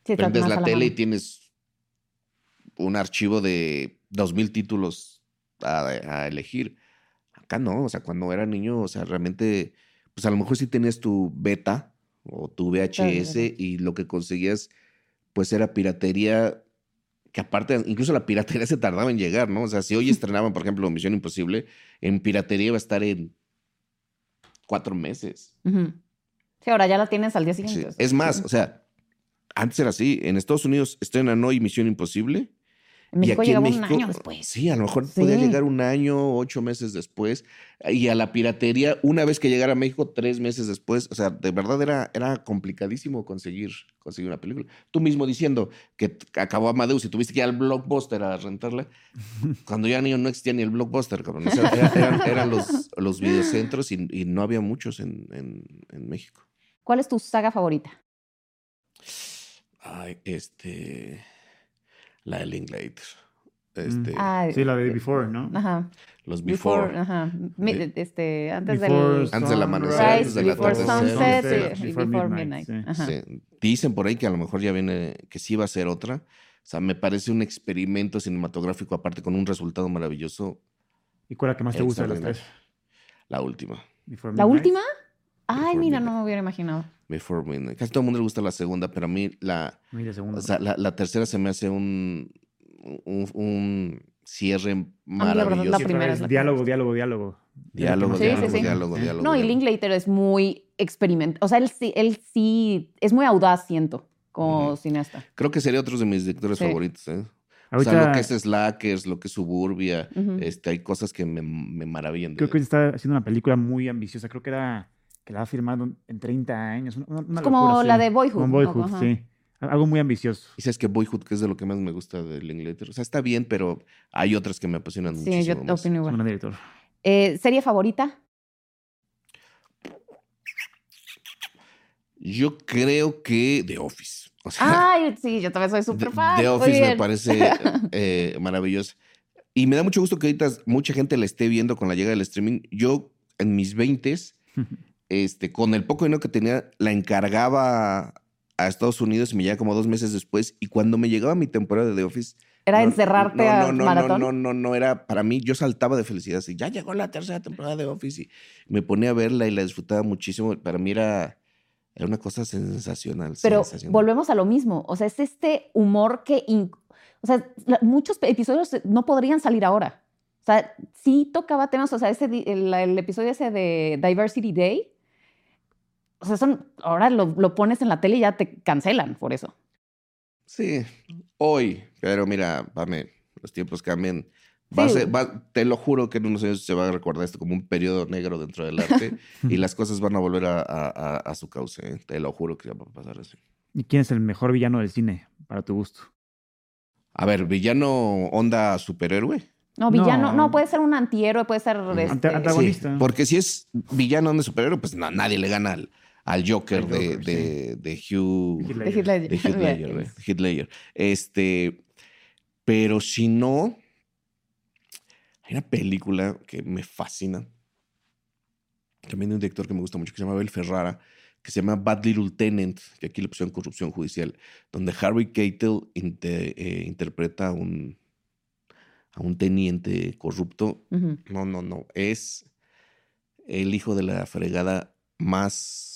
Sí,
prendes la tele y tienes un archivo de dos mil títulos a, a elegir. Acá no, o sea, cuando era niño, o sea, realmente, pues a lo mejor sí tenías tu beta o tu VHS y lo que conseguías, pues era piratería, que aparte, incluso la piratería <laughs> se tardaba en llegar, ¿no? O sea, si hoy <laughs> estrenaban, por ejemplo, Misión Imposible, en piratería iba a estar en cuatro meses.
Ujú. Sí, ahora ya la tienes al día siguiente.
Es más, o sea, antes era así. En Estados Unidos estrenan hoy Misión Imposible.
en México
y aquí en
llegaba
México,
un año después.
Sí, a lo mejor podía llegar un año, ocho meses después. Y a la piratería, una vez que llegara a México, tres meses después. O sea, de verdad era, era complicadísimo conseguir, conseguir una película. Tú mismo diciendo que acabó Amadeus y tuviste que ir al Blockbuster a rentarla. <laughs> Cuando era niño no existía ni el Blockbuster, cabrón. O sea, era- eran, eran los, los videocentros y, y no había muchos en, en, en México.
¿Cuál es tu saga favorita?
Ay, este. La de Linklater. Este,
Ah,
Sí, la de Before, ¿no?
Ajá.
los Before.
ajá. Mi-
De-
este, antes
Before
del
Antes del amanecer,
Rise,
antes del
Before
atardecer.
Sunset
Sunset,
y
Before
Before,
Midnight,
Midnight.
sí.
Ajá.
Sí. Dicen por ahí que a lo mejor ya viene, que sí va a ser otra. O sea, me parece un experimento cinematográfico, aparte con un resultado maravilloso,
¿Y cuál es la que más te gusta de las tres?
la última.
Before
¿La última? Ay,
Before
mira, no me hubiera imaginado.
Before Midnight. Casi todo el mundo le gusta la segunda, pero a mí la,
A mí la segunda.
o sea, la, la tercera se me hace un, un, un cierre
la verdad,
maravilloso.
la primera es la
diálogo, diálogo, diálogo.
Diálogo,
Sí,
diálogo,
sí, sí.
diálogo, diálogo.
No, y. Linklater es muy experimental. O sea, él sí, él sí es muy audaz, siento, como cineasta.
Creo que sería otro de mis directores
Sí.
favoritos. ¿eh?
Ahorita,
O sea, lo que es Slackers, lo que es Suburbia, este, hay cosas que me, me maravillan.
creo que está haciendo una película muy ambiciosa. Creo que era que la ha firmado en 30 años. Una, una
Es como
locura, sí.
la de Boyhood,
Como. Boyhood,
Ajá.
sí. Algo muy ambicioso.
Y sabes que Boyhood, que es de lo que más me gusta de Linklater. O sea, está bien, pero hay otras que me apasionan
Sí, yo
muchísimo más.
opino
Es un
igual.
director.
Eh, ¿Serie favorita?
Yo creo que The Office. O sea,
Ay, sí, yo también soy súper
The,
fan.
The Office me parece eh, <laughs> maravillosa. Y me da mucho gusto que ahorita mucha gente la esté viendo con la llegada del streaming. Yo, en mis 20 <laughs> este, con el poco dinero que tenía, la encargaba a Estados Unidos y me llega como dos meses después. Y cuando me llegaba mi temporada de The Office,
Era
no,
encerrarte
no,
a
no, no,
maratón.
No, no, no, no, era para mí, yo saltaba de felicidad. Así, ya llegó la tercera temporada de Office y me ponía a verla y la disfrutaba muchísimo. Para mí era, era una cosa sensacional.
Pero
sensacional.
volvemos a lo mismo. O sea, es este humor que. O sea, muchos episodios no podrían salir ahora. O sea, sí tocaba temas. O sea, ese, el, el episodio ese de Diversity Day. O sea, son, ahora lo, lo pones en la tele y ya te cancelan por eso.
Sí, hoy, pero mira, Pame, los tiempos cambian. Va a
Sí.
ser- va- te lo juro que en unos años se va a recordar esto como un periodo negro dentro del arte <laughs> y las cosas van a volver a, a- a- a su cauce. ¿eh? Te lo juro que va a pasar así.
¿Y quién es el mejor villano del cine, para tu gusto?
A ver, villano onda superhéroe.
No, villano.
No.
No, puede ser un antihéroe, puede ser. Este,
Anta- antagonista.
Sí, porque si es villano onda superhéroe, pues no, nadie le gana al, al Joker, de,
Joker,
de, de Hugh.
De
Ledger,
güey, Heath Ledger. Este, pero si no, hay una película que me fascina. También de un director que me gusta mucho, que se llama Abel Ferrara, que se llama Bad Little Tenant, que aquí le pusieron corrupción judicial, donde Harry Keitel inte- eh, interpreta a un, a un teniente corrupto.
Ujú.
No, no, no. Es el hijo de la fregada más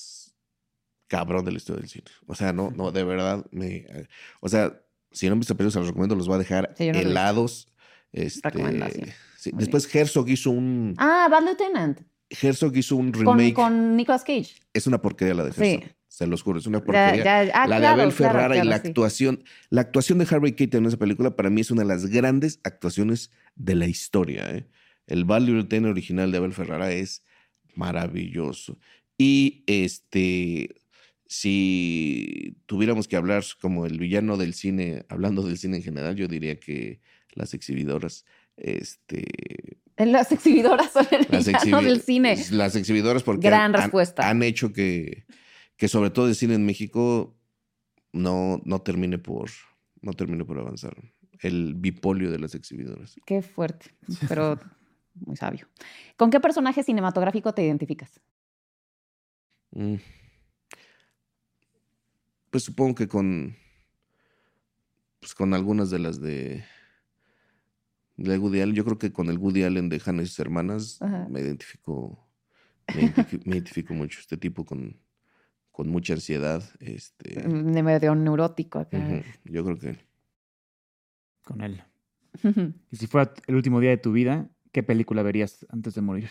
cabrón de la historia del cine. O sea, no, no, de verdad. Me, eh, o sea, si no han visto películas, se los recomiendo, los va a dejar
Sí, no
helados. Este,
Recomendación.
sí. Después Herzog hizo un
Ah, Bad Lieutenant.
Herzog hizo un remake.
con Nicolas Cage.
Es una porquería la de
Sí.
Herzog. Se los juro, es una porquería.
ya- ah,
la de Abel
claro,
Ferrara y la
sí.
actuación. La actuación de Harry Keitel en esa película para mí es una de las grandes actuaciones de la historia. ¿eh? El Bad Little Tenant original de Abel Ferrara es maravilloso. Y este si tuviéramos que hablar como el villano del cine, hablando del cine en general, yo diría que las exhibidoras, este,
Las exhibidoras son el
las,
villano
exhibi-
del cine.
las exhibidoras porque
Gran
han- han-
respuesta.
Han, hecho que, que sobre todo el cine en México no, no termine por no termine por avanzar. El bipolio de las exhibidoras.
Qué fuerte, <laughs> pero muy sabio. ¿Con qué personaje cinematográfico te identificas?
Mm. Pues supongo que con pues con algunas de las de de Woody Allen, yo creo que con el Woody Allen de Hannah y sus hermanas
Ajá.
me identifico me identifi- me identifico mucho este tipo con con mucha ansiedad, este
Mm, De medio neurótico acá.
yo creo que
Con él. <laughs> Y si fuera el último día de tu vida, ¿qué película verías antes de morir?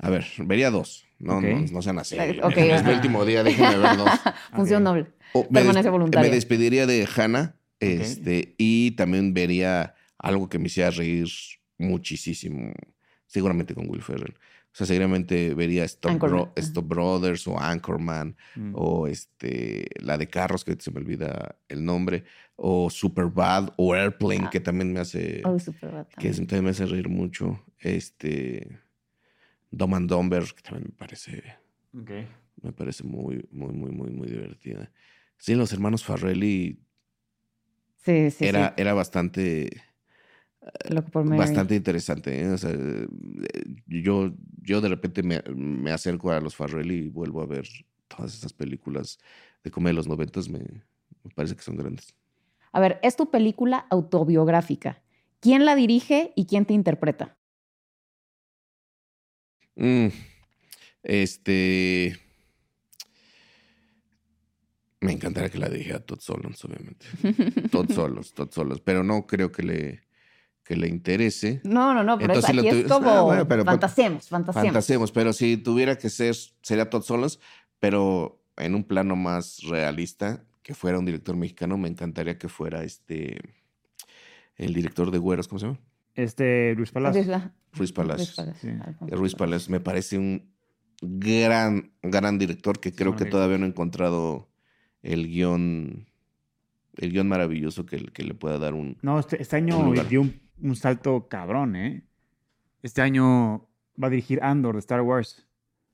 A ver, vería dos, no no, no sean así.
Eh, ok,
es mi último día, déjenme ver dos. <laughs>
Función
Ok.
doble.
O me,
Permanece
des-
voluntaria.
me despediría de Hannah este, y también vería algo que me hiciera reír muchísimo, seguramente con Will Ferrell. O sea, seguramente vería Stop,
Anchorman,
Bro- Stop Brothers o Anchorman
Mm.
o este, la de carros, que se me olvida el nombre, o Superbad o Airplane,
Ah.
que también me hace,
Oh, súper bata.
que también me hace reír mucho. Este, Dumb and Dumber, que también me parece me parece muy, muy, muy, muy, muy divertida. Sí, los hermanos Farrelly
Sí, sí,
era,
sí.
era bastante,
Loco por Mary.
bastante interesante. ¿eh? O sea, eh, yo, yo de repente me, me acerco a los Farrelly y vuelvo a ver todas esas películas de comedia de los noventas. Me, me parece que son grandes.
A ver, es tu película autobiográfica. ¿Quién la dirige y quién te interpreta?
Mm, este. Me encantaría que la dijera Todd Solondz, obviamente. <laughs> Todd Solos, Todd Solos. Pero no creo que le, que le interese.
No, no, no, pero es-
Entonces, si
aquí es
tuvi-
como
Ah, bueno, pero-
fantasemos, fantasemos.
Fantasemos, pero si tuviera que ser, sería Todd Solos, pero en un plano más realista, que fuera un director mexicano, me encantaría que fuera este. El director de Güeros, ¿cómo se llama?
Este.
Ruiz
Ruiz Palacios.
Palacios.
Sí.
Alfonso
Ruiz Palacios me parece un gran, gran director que creo que todavía no he encontrado el guion, el guion maravilloso que, que le pueda dar un...
No, este, este año dio un, un salto cabrón, ¿eh? Este año va a dirigir Andor de Star Wars.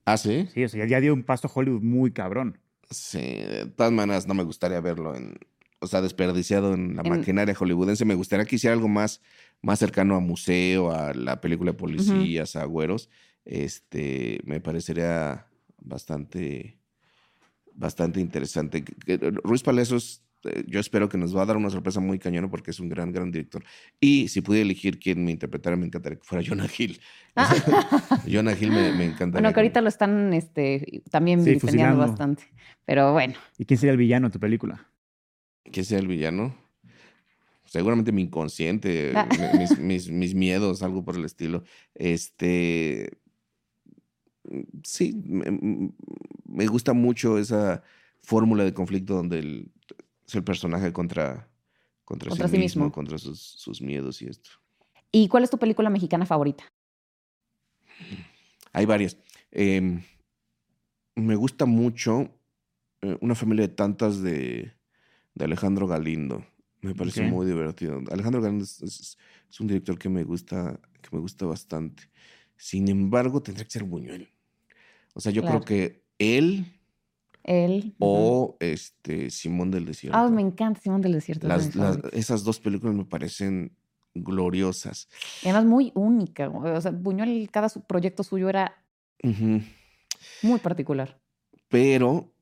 Ah, sí.
Sí, o sea, ya dio un paso a Hollywood muy cabrón.
Sí, de todas maneras no me gustaría verlo en, o sea, desperdiciado en la
En-
maquinaria hollywoodense. Me gustaría que hiciera algo más, más cercano a museo, a la película de policías, a güeros. Este, me parecería bastante, bastante interesante. Que Ruiz Palacios, eh, yo espero que nos va a dar una sorpresa muy cañona porque es un gran, gran director. Y si pudiera elegir quién me interpretara, me encantaría que fuera Jonah Hill. <laughs> <laughs> Jonah Hill me, me encantaría.
Bueno, que ahorita lo están este, también
Sí,
bastante. Pero bueno,
¿Y quién sería el villano de tu película?
¿Quién sea el villano? Seguramente mi inconsciente,
Ah.
mi- mis, mis, mis miedos, algo por el estilo. Este. Sí, me, me gusta mucho esa fórmula de conflicto donde el, es el personaje contra, contra,
Contra
sí,
sí
mismo,
mismo.
contra sus, sus miedos y esto.
¿y cuál es tu película mexicana favorita?
Hay varias. Em, me gusta mucho eh, Una familia de tantas de, de Alejandro Galindo. Me parece muy divertido. Alejandro Galindo es, es- es un director que me gusta, que me gusta bastante. Sin embargo, tendría que ser Buñuel. O sea, yo
Claro.
creo que él
Él.
o este Simón del Desierto.
Ah, me encanta Simón del Desierto.
Las- las- esas dos películas me parecen gloriosas.
Y además muy única. O sea, Buñuel, cada su- proyecto suyo era muy particular.
Pero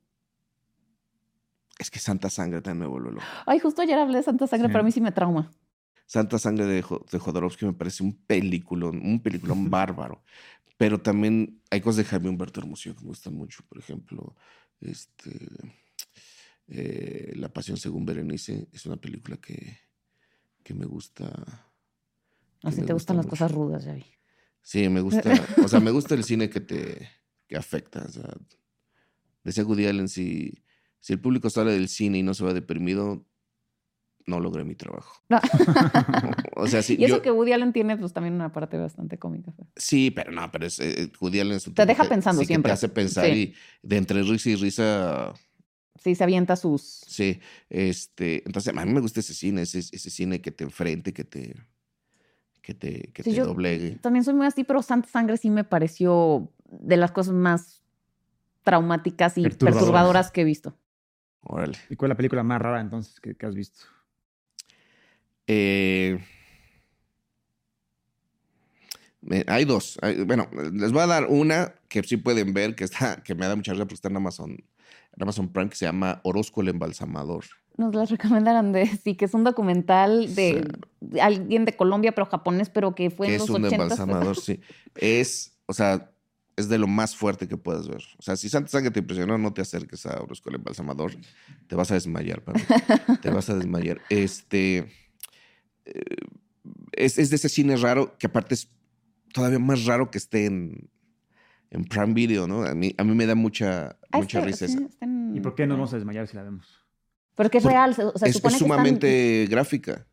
es que Santa Sangre también me vuelve loco.
Ay, justo ayer hablé de Santa Sangre,
Sí.
pero a mí sí me trauma.
Santa Sangre de, de Jodorowsky me parece un peliculón, un peliculón <laughs> bárbaro. Pero también hay cosas de Jaime Humberto Hermosillo que me gustan mucho. Por ejemplo, este, eh, La Pasión según Berenice es una película que, que me gusta. que
Así
me
te
gusta
gustan las cosas rudas, ya vi.
Sí, me gusta. O sea, me gusta el cine que te que afecta. O sea, decía Woody Allen, si, si el público sale del cine y no se va deprimido, no logré mi trabajo.
No. <laughs>
o sea, sí.
y eso
yo-
que Woody Allen tiene, pues también una parte bastante cómica.
Sí, pero no, pero es eh, Woody Allen es un
Te deja
que
pensando
sí que
siempre.
Te hace pensar
Sí.
y de entre risa y risa,
Sí, se avienta sus.
sí. Este, entonces, a mí me gusta ese cine, ese, ese cine que te enfrente, que te, que te, que
Sí,
te
yo-
doblegue.
También soy muy así, pero Santa Sangre sí me pareció de las cosas más traumáticas y
Perturbadoras.
perturbadoras que he visto.
Órale.
¿Y cuál es la película más rara entonces que, que has visto?
Eh, hay dos. Hay- bueno, les voy a dar una que sí pueden ver, que está, que me da mucha risa porque está en Amazon, en Amazon Prime, que se llama Orozco el Embalsamador.
Nos las recomendaron de sí, que es un documental de, de alguien de Colombia, pero japonés, pero que fue en
es
los
un
80
embalsamador, sí. Es, o sea, es de lo más fuerte que puedas ver. O sea, si Santa Sangre te impresionó, no te acerques a Orozco el Embalsamador. Te vas a desmayar, papi. <laughs> te vas a desmayar. Este. eh, es, es de ese cine raro que aparte es todavía más raro que esté en, en Prime Video, ¿no? A mí, a mí me da mucha,
Ah,
mucha
está-
risa
sí, en-
¿Y por qué nos vamos a desmayar si la vemos?
Porque es real, o sea,
es,
están-
sumamente gráfica.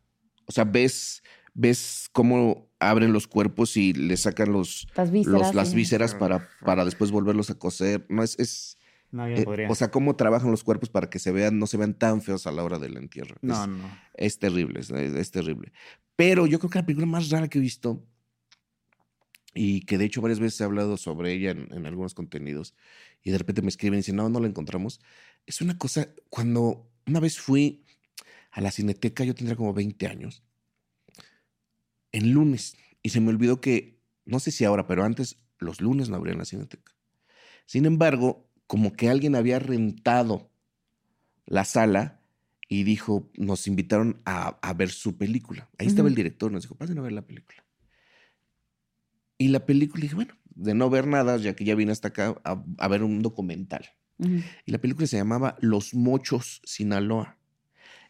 O sea, ves, ves cómo abren los cuerpos y le sacan los,
las vísceras.
los- las
sí.
vísceras para, para después volverlos a coser. No es, es
No, yo
eh,
podría.
o sea, cómo trabajan los cuerpos para que se vean, no se vean tan feos a la hora del entierro.
no,
es,
no, no.
es terrible, es, es terrible. Pero yo creo que la película más rara que he visto, y que de hecho varias veces he hablado sobre ella en, en algunos contenidos, y de repente me escriben y dicen, no, no la encontramos. Es una cosa, cuando una vez fui a la cineteca, yo tendría como 20 años, en lunes, y se me olvidó que, no sé si ahora, pero antes los lunes no abrían la cineteca. Sin embargo, como que alguien había rentado la sala y dijo, nos invitaron a, a ver su película. Ahí estaba el director, nos dijo, pasen a ver la película. Y la película, dije, bueno, de no ver nada, ya que ya vine hasta acá a, a ver un documental. Y la película se llamaba Los Mochos, Sinaloa.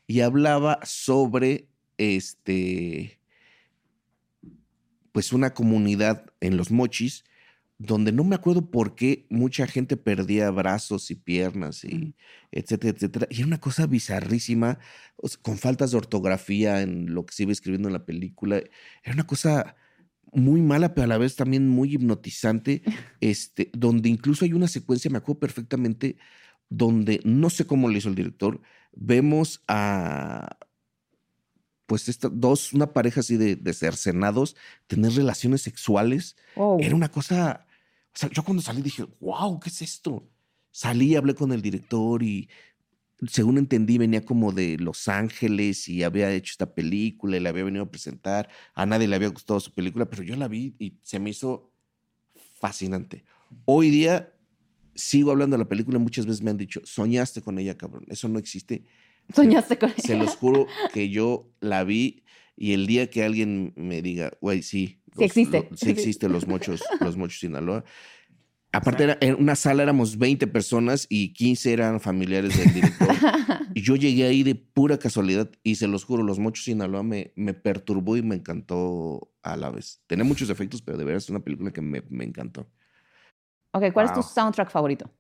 Y hablaba sobre este. Pues una comunidad en los mochis, donde no me acuerdo por qué mucha gente perdía brazos y piernas y etcétera, etcétera. Y era una cosa bizarrísima, con faltas de ortografía en lo que se iba escribiendo en la película. Era una cosa muy mala, pero a la vez también muy hipnotizante, <laughs> este, donde incluso hay una secuencia, me acuerdo perfectamente, donde no sé cómo lo hizo el director, vemos a pues esta, dos, una pareja así de, de cercenados, tener relaciones sexuales.
Oh.
Era una cosa, o sea, yo cuando salí dije, wow, ¿qué es esto? Salí, hablé con el director y según entendí venía como de Los Ángeles y había hecho esta película y la había venido a presentar. A nadie le había gustado su película, pero yo la vi y se me hizo fascinante. Hoy día sigo hablando de la película, muchas veces me han dicho, soñaste con ella, cabrón, eso no existe.
Soñaste con
Se los juro que yo la vi y el día que alguien me diga, güey, sí.
Sí existe.
sí existe los mochos, los mochos Sinaloa. Aparte, era, en una sala éramos 20 personas y 15 eran familiares del director. <laughs> y yo llegué ahí de pura casualidad y se los juro, los mochos Sinaloa me, me perturbó y me encantó a la vez. Tenía muchos efectos, pero de verdad es una película que me, me encantó.
Ok, ¿cuál es tu soundtrack favorito?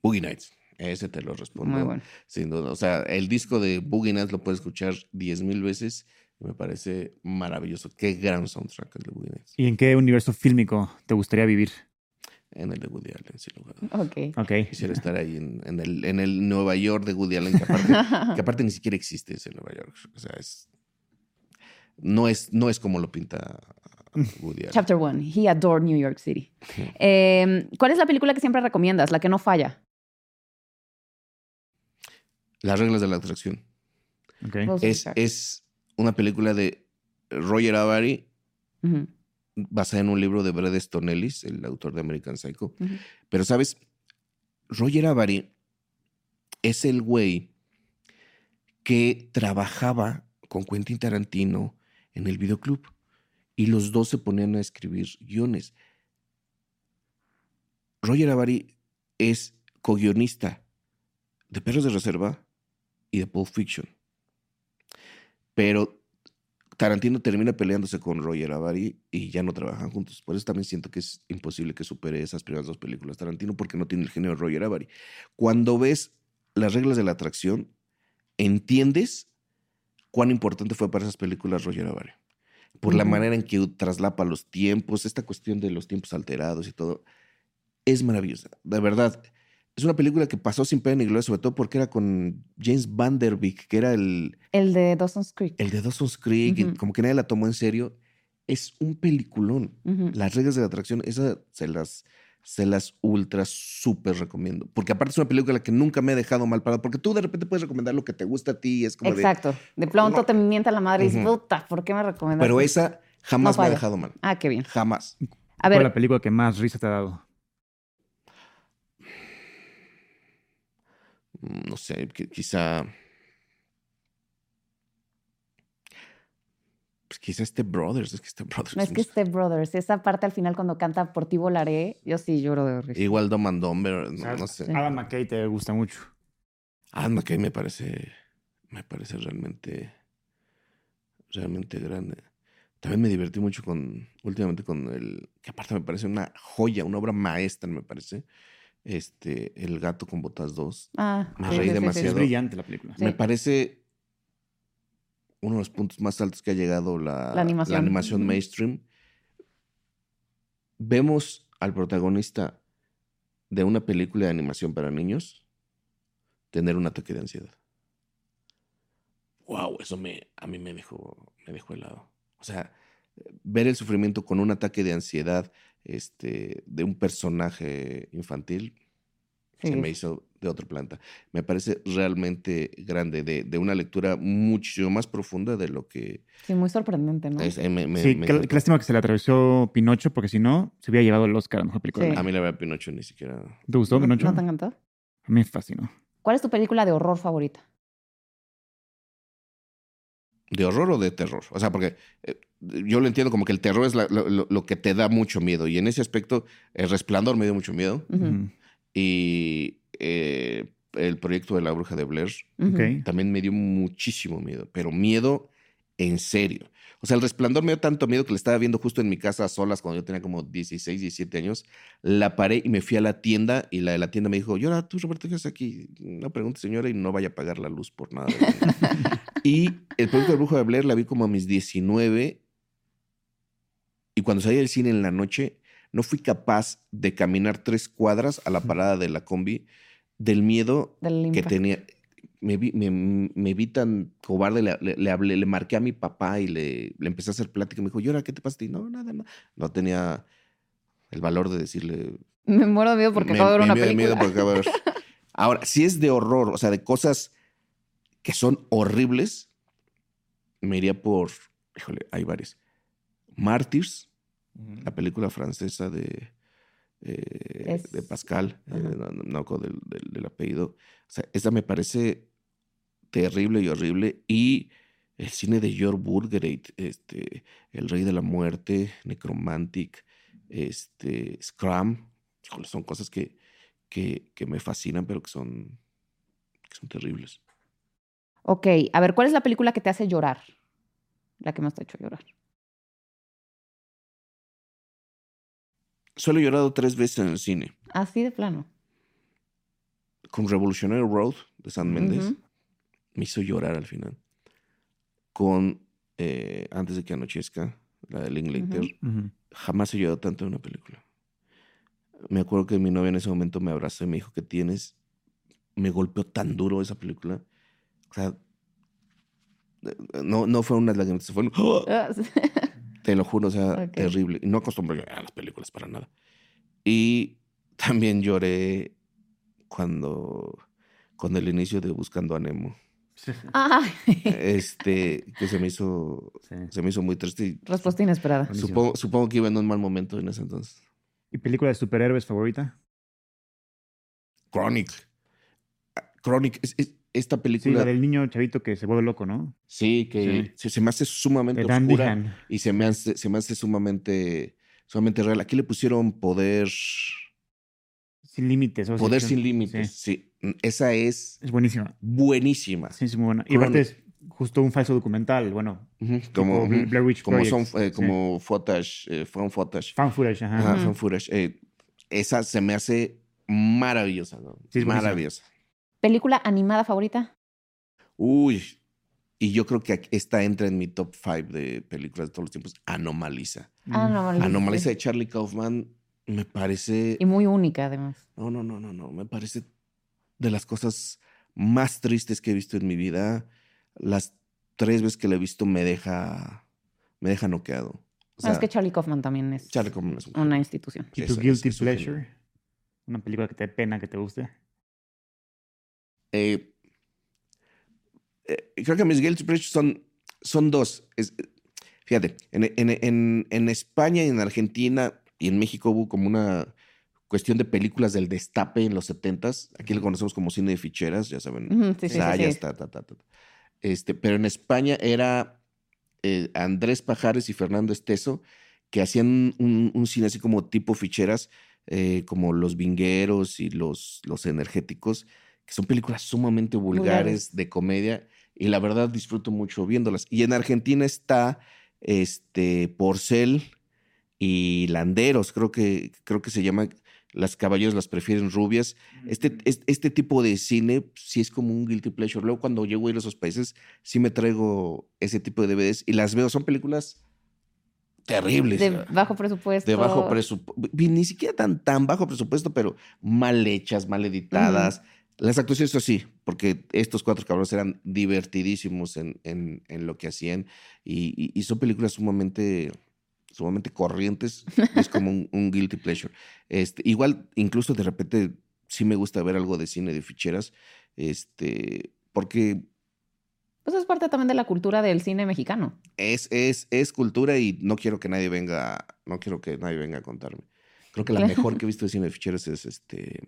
Boogie Nights. Ese te lo respondo.
Muy bueno.
Sin duda. O sea, el disco de Boogie Nights lo puedes escuchar 10 mil veces. y Me parece maravilloso. Qué gran soundtrack el de Boogie Nights.
¿Y en qué universo fílmico te gustaría vivir?
En el de Woody Allen, sin lugar.
Ok.
Ok.
Quisiera estar ahí en, en el, en el Nueva York de Woody Allen, que aparte, que aparte ni siquiera existe ese Nueva York. O sea, es. No es, no es como lo pinta Woody Allen.
Chapter one. He adored New York City. Eh, ¿Cuál es la película que siempre recomiendas? La que no falla.
Las reglas de la atracción.
Ok.
Rules of
Es, es una película de Roger Avary, basada en un libro de Bret Easton Ellis, el autor de American Psycho. Pero, ¿sabes? Roger Avary es el güey que trabajaba con Quentin Tarantino en el videoclub. Y los dos se ponían a escribir guiones. Roger Avary es co-guionista de Perros de Reserva y de Pulp Fiction. Pero Tarantino termina peleándose con Roger Avary y ya no trabajan juntos. Por eso también siento que es imposible que supere esas primeras dos películas Tarantino porque no tiene el genio de Roger Avary. Cuando ves las reglas de la atracción, entiendes cuán importante fue para esas películas Roger Avary. Por la manera en que traslapa los tiempos, esta cuestión de los tiempos alterados y todo. Es maravillosa. De verdad. Es una película que pasó sin pena ni gloria, sobre todo porque era con James Van Der Beek, que era el,
El de Dawson's Creek.
el de Dawson's Creek, y
Ujú.
como que nadie la tomó en serio. Es un peliculón. Las reglas de la atracción, esa se las, se las ultra súper recomiendo. Porque aparte es una película que nunca me ha dejado mal parado. Porque tú de repente puedes recomendar lo que te gusta a ti. y Es como de.
Exacto. De pronto
No.
te mienta la madre y dices, puta, ¿por qué me recomendaste?
Pero esa jamás
No
me ha dejado mal.
Ah, qué bien.
Jamás.
A
¿Cuál es
ver,
la película que más risa te ha dado?
No sé, que- quizá. Pues quizá este Brothers. Es que este <laughs> Brothers.
no es que Step Brothers, esa parte al final cuando canta Por ti volaré, yo sí lloro de risa.
Igual Dumb and Dumber. No,
sea,
no sé.
Sí.
Adam McKay te gusta mucho.
Adam McKay me parece. Me parece realmente. Realmente grande. También me divertí mucho con. Últimamente con el. Que aparte me parece una joya, una obra maestra, me parece. Este. El gato con botas 2.
Ah,
Me
sí,
reí
sí,
Es
demasiado.
sí.
brillante la película.
Sí.
Me parece uno de los puntos más altos que ha llegado la,
La animación.
animación
Ujú.
mainstream. Vemos al protagonista de una película de animación para niños tener un ataque de ansiedad. Wow, eso me, a mí me dejó, me dejó helado. O sea, ver el sufrimiento con un ataque de ansiedad este, de un personaje infantil
Sí,
se me hizo de otro planta. Me parece realmente grande, de, de una lectura mucho más profunda de lo que
sí, muy sorprendente, ¿no?
es. eh, me- me-
sí,
me
qué, lástima que se le atravesó Pinocho, porque si no, se hubiera llevado el Oscar a mejor película.
Sí.
A mí la verdad Pinocho ni siquiera...
¿Te gustó
¿No,
Pinocho?
¿No te encantó?
A mí me fascinó.
¿Cuál es tu película de horror favorita?
¿De horror o de terror? O sea, porque eh, yo lo entiendo como que el terror es la- lo, que te da mucho miedo. Y en ese aspecto, El Resplandor me dio mucho miedo. Y eh, el proyecto de la bruja de Blair también me dio muchísimo miedo. Pero miedo en serio. O sea, El Resplandor me dio tanto miedo que le estaba viendo justo en mi casa a solas cuando yo tenía como 16, 17 años. La paré y me fui a la tienda y la de la tienda me dijo, Llora, tú Roberto, ¿qué haces aquí? No pregunte, señora, y no vaya a apagar la luz por nada. del mundo". <laughs> y el proyecto del brujo de Blair la vi como a mis 19 y cuando salí del cine en la noche no fui capaz de caminar tres cuadras a la parada de la combi del miedo
Del
que tenía. Me vi, me, me vi tan cobarde, le, le- le hablé, le marqué a mi papá y le, le empecé a hacer plática. Me dijo, ¿y ahora qué te pasa? ti?". no, nada, no. No tenía el valor de decirle. <laughs>
Me muero de miedo porque
me-
acabo de ver
me
una película.
miedo porque acabo de ver. <laughs> Ahora, si es de horror, o sea, de cosas que son horribles, me iría por. Híjole, hay varias. Martyrs, la película francesa de, eh,
Es-
de Pascal, eh, no, no, no con del, del- del apellido. O sea, esa me parece terrible y horrible. Y el cine de George Burgerate, este, El Rey de la Muerte, Necromantic, este, Scrum, son cosas que, que, que me fascinan, pero que son, que son terribles.
Ok, a ver, ¿cuál es la película que te hace llorar? La que más te ha hecho llorar.
Solo he llorado tres veces en el cine.
Así de plano.
Con Revolutionary Road de San Méndez.
Ujú.
Me hizo llorar al final. Con eh, Antes de que anochezca, la de Linklater.
Ujú.
jamás he llorado tanto en una película. Me acuerdo que mi novia en ese momento me abrazó y me dijo que tienes. Me golpeó tan duro esa película. O sea, no, no fue unas lágrimas, fue un, ¡Oh! <laughs> Te lo juro, o sea, terrible. No acostumbro a llorar a las películas para nada. Y también lloré cuando, con el inicio de Buscando a Nemo. <laughs> Este, que se me hizo,
Sí.
se me hizo muy triste. y
respuesta inesperada.
Supongo, supongo que iba en un mal momento en ese entonces.
¿Y película de superhéroes favorita?
Chronic. Ah, Chronic, es, es- esta
Sí,
película.
la del niño chavito que se vuelve loco, ¿no?
Sí, que
Sí.
Se, se me hace sumamente oscura y se me hace, se me hace sumamente, sumamente real. Aquí le pusieron poder,
Sin límites. o sea,
poder
sí,
sin límites. Sí. esa es
Es buenísima.
buenísima.
Sí, es muy buena. Y aparte es justo un falso documental, bueno,
Como,
Blair Witch
como
Project.
son, eh,
Sí.
como footage, eh, fan footage.
Fan footage, ajá.
Ajá,
Ujú.
fan footage. Eh, esa se me hace maravillosa, ¿no?
Sí, es
maravillosa.
¿Película animada favorita?
Uy, y yo creo que esta entra en mi top 5 de películas de todos los tiempos, Anomaliza.
Ah, no, Anomaliza.
Anomaliza de Charlie Kaufman me parece...
Y muy única, además.
No, no, no, no, no. Me parece de las cosas más tristes que he visto en mi vida. Las tres veces que la he visto me deja, me deja noqueado. O
Ah,
sea,
es que Charlie Kaufman también es
Charlie Kaufman es un
una institución.
¿Y tu guilty
es
pleasure? Una película que te dé pena, que te guste.
Eh, eh, creo que mis guilty pleasures son, son dos. Es- fíjate, en, en- en- en España y en Argentina y en México hubo como una cuestión de películas del destape en los 70s. Aquí lo conocemos como cine de ficheras, ya saben.
Sí, sí, sí,
Sayas,
sí.
ta, ta, ta, ta. Este, pero en España era eh, Andrés Pajares y Fernando Esteso que hacían un, un cine así como tipo ficheras, eh, como Los Vingueros y los, los Energéticos, que son películas sumamente vulgares,
Vulgares.
de comedia, y la verdad disfruto mucho viéndolas. Y en Argentina está este, Porcel y Landeros, creo que, creo que se llama Las caballeros las prefieren rubias. Este, es- este tipo de cine sí es como un guilty pleasure. Luego cuando llego a ir a esos países, sí me traigo ese tipo de DVDs y las veo. Son películas terribles.
De bajo presupuesto.
de bajo presupuesto. Ni siquiera tan, tan bajo presupuesto, pero mal hechas, mal editadas. Las actuaciones, eso sí, porque estos cuatro cabrones eran divertidísimos en, en- en lo que hacían y, y- y son películas sumamente, sumamente corrientes. es como <laughs> un, un guilty pleasure. Este, igual, incluso de repente, sí me gusta ver algo de cine de ficheras, este, porque
Pues es parte también de la cultura del cine mexicano.
es, es, es cultura y no quiero que nadie venga, no quiero que nadie venga a contarme. Creo que la mejor que he <laughs> visto de cine de ficheras es este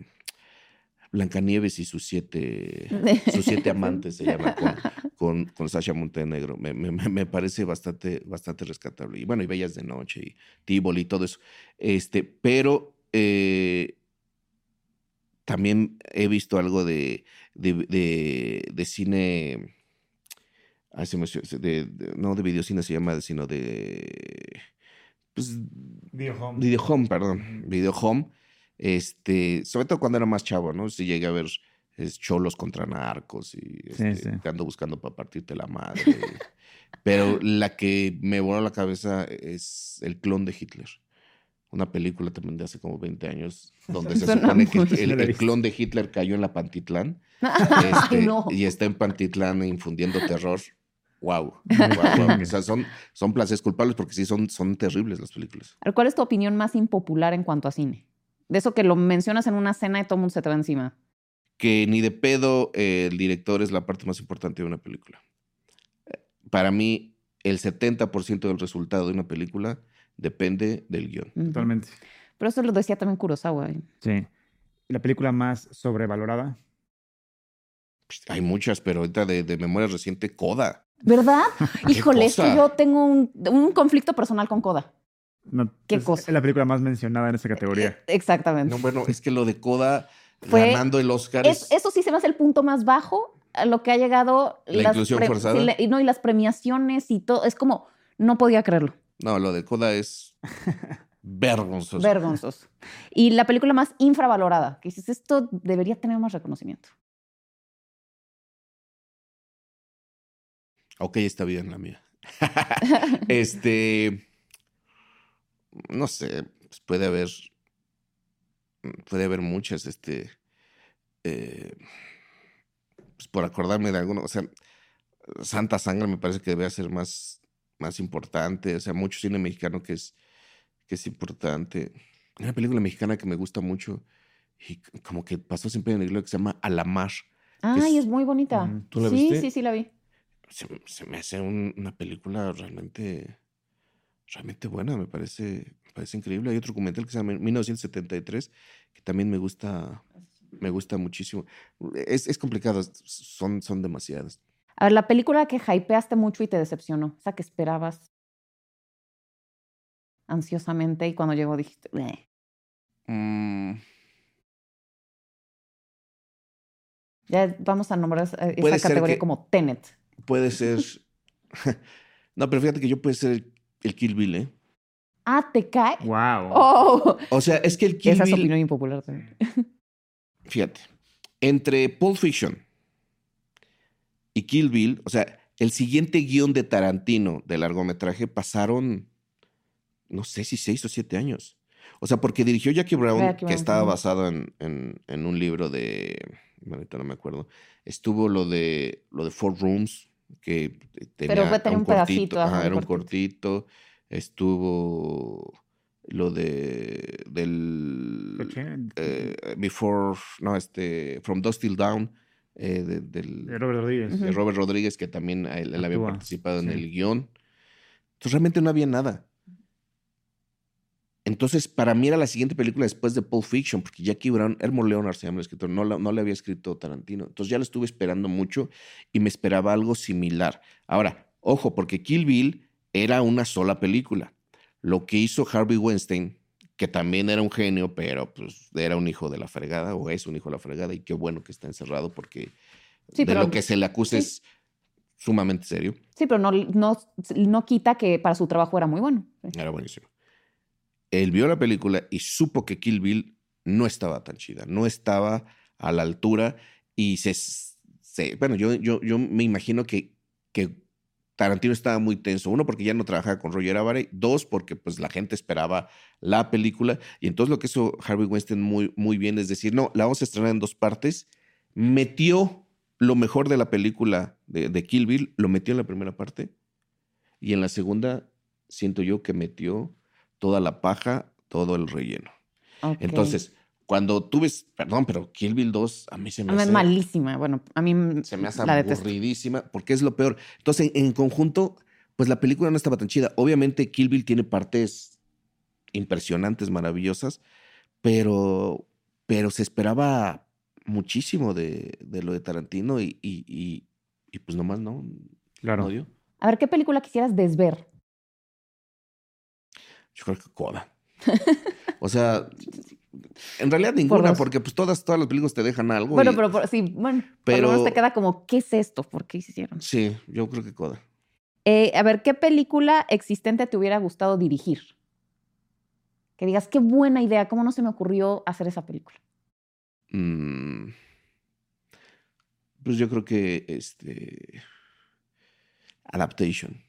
Blancanieves y sus siete, <laughs> sus siete amantes se llama con, <laughs> con, con Sasha Montenegro. Me, me- me- parece bastante, bastante rescatable. Y bueno, y Bellas de Noche y Tívoli y todo eso. Este, pero eh, también he visto algo de, de, de, de cine. ay, se me- se- de- de- no de videocine se llama, sino de. Pues,
Video Home.
Video Home, perdón. Video Home. Este, sobre todo cuando era más chavo, ¿no? Si llegué a ver es, cholos contra narcos y este,
sí.
te ando buscando para partirte la madre. Pero la que me voló la cabeza es El clon de Hitler. Una película también de hace como 20 años, donde se <laughs> supone que el, clon de Hitler cayó en la Pantitlán <laughs> este,
no.
y está en Pantitlán infundiendo terror. Wow. <laughs> O sea, son, son placeres culpables porque sí son, son terribles las películas.
¿Cuál es tu opinión más impopular en cuanto a cine? De eso que lo mencionas en una cena y todo el mundo se te va encima.
que ni de pedo eh, el director es la parte más importante de una película. Eh, Para mí, el 70% del resultado de una película depende del
guion.
Totalmente.
Pero eso lo decía también Kurosawa. ¿eh?
Sí. La película más sobrevalorada.
Pues, Hay muchas, pero ahorita de, de memoria reciente, Coda.
¿Verdad? <laughs> Híjole, es que yo tengo un, un conflicto personal con Coda.
No,
¿Qué
es,
cosa?
La película más mencionada en esa categoría.
Exactamente.
No, bueno, es que lo de Coda
Fue-
ganando el Oscar
Es-
es,
eso sí se me hace el punto más bajo a lo que ha llegado.
¿La inclusión forzada?
sí, la- y no, y las premiaciones y todo. Es como, no podía creerlo.
No, lo de Coda es <laughs> vergonzoso.
Vergonzoso. Y la película más infravalorada, que dices, esto debería tener más reconocimiento.
ok, está bien la mía. <laughs> <laughs> este. No sé, pues puede haber. Puede haber muchas, este. eh, pues por acordarme de alguno. O sea, Santa Sangre me parece que debe ser más, más importante. O sea, mucho cine mexicano que es, que es importante. Hay Una película mexicana que me gusta mucho y como que pasó siempre en el libro que se llama Alamar.
Ay,
es-
es muy bonita.
Mm,
¿tú la
sí,
viste?
sí, sí, la vi.
se, se me hace un- una película realmente, realmente buena, me parece, me parece increíble. Hay otro documental que se llama 1973 que también me gusta, me gusta muchísimo. Es, es complicado, son, son demasiadas.
A ver, la película que hypeaste mucho y te decepcionó, esa que esperabas ansiosamente y cuando llegó dijiste.
Mm,
ya vamos a nombrar esa, categoría
que-
como Tenet.
puede ser. <laughs> no, pero fíjate que yo puede ser el, Kill Bill, ¿eh?
Ah, ¿te cae?
¡Wow!
Oh,
O sea, es que el Kill
esa es
Bill.
opinión impopular también. <laughs>
fíjate, entre Pulp Fiction y Kill Bill, o sea, el siguiente guion de Tarantino de largometraje pasaron, no sé si seis o siete años. O sea, porque dirigió Jackie Brown,
Jackie
que
Brown,
estaba basado en, en- en un libro de. bueno, ahorita no me acuerdo. Estuvo lo de lo de Four Rooms, que tenía,
Pero fue- tenía un pedacito, ajá,
era un
cortito.
cortito. Estuvo lo de del eh, Before, no, este, From Dusk Till Dawn, eh, de, del-
de Robert Rodríguez.
De Robert Rodríguez, que también él, él había participado en el guion. Entonces realmente no había nada. Entonces, para mí era la siguiente película después de Pulp Fiction, porque Jackie Brown, Elmo Leonard se llama el escritor, no, la- no le había escrito Tarantino. Entonces ya lo estuve esperando mucho y me esperaba algo similar. Ahora, ojo, porque Kill Bill era una sola película. Lo que hizo Harvey Weinstein, que también era un genio, pero pues era un hijo de la fregada, o es un hijo de la fregada, y qué bueno que está encerrado, porque
Sí,
de
pero-
lo que se le acusa
sí.
es sumamente serio.
Sí, pero no, no, no quita que para su trabajo era muy bueno.
Era buenísimo. Él vio la película y supo que Kill Bill no estaba tan chida, no estaba a la altura y se... bueno, yo, yo, yo me imagino que, que Tarantino estaba muy tenso. Uno, porque ya no trabajaba con Roger Avare. Dos, porque pues la gente esperaba la película. Y entonces lo que hizo Harvey Weinstein muy, muy bien es decir, no, la vamos a estrenar en dos partes. Metió lo mejor de la película de, de Kill Bill, lo metió en la primera parte. Y en la segunda, siento yo que metió toda la paja, todo el relleno. Entonces, cuando tú ves, perdón, pero Kill Bill 2 a mí se
A
me
mí es
hace,
malísima. Bueno, a mí
se me hace
la detesto.
aburridísima porque es lo peor. Entonces, en, en conjunto, pues la película no estaba tan chida. Obviamente, Kill Bill tiene partes impresionantes, maravillosas, pero, pero se esperaba muchísimo de, de lo de Tarantino y, y, y- y, pues nomás no,
Claro.
no dio.
A ver, ¿qué película quisieras desver?
Yo creo que Coda. O sea, en realidad ninguna, porque pues todas, todas las películas te dejan algo.
Bueno,
y-
pero por- sí, bueno, por lo
Pero-
menos te queda como, ¿qué es esto? ¿Por qué hicieron?
Sí, yo creo que Coda.
Eh, a ver, ¿qué película existente te hubiera gustado dirigir? Que digas, qué buena idea, ¿cómo no se me ocurrió hacer esa película?
Mm, pues yo creo que este. Adaptation.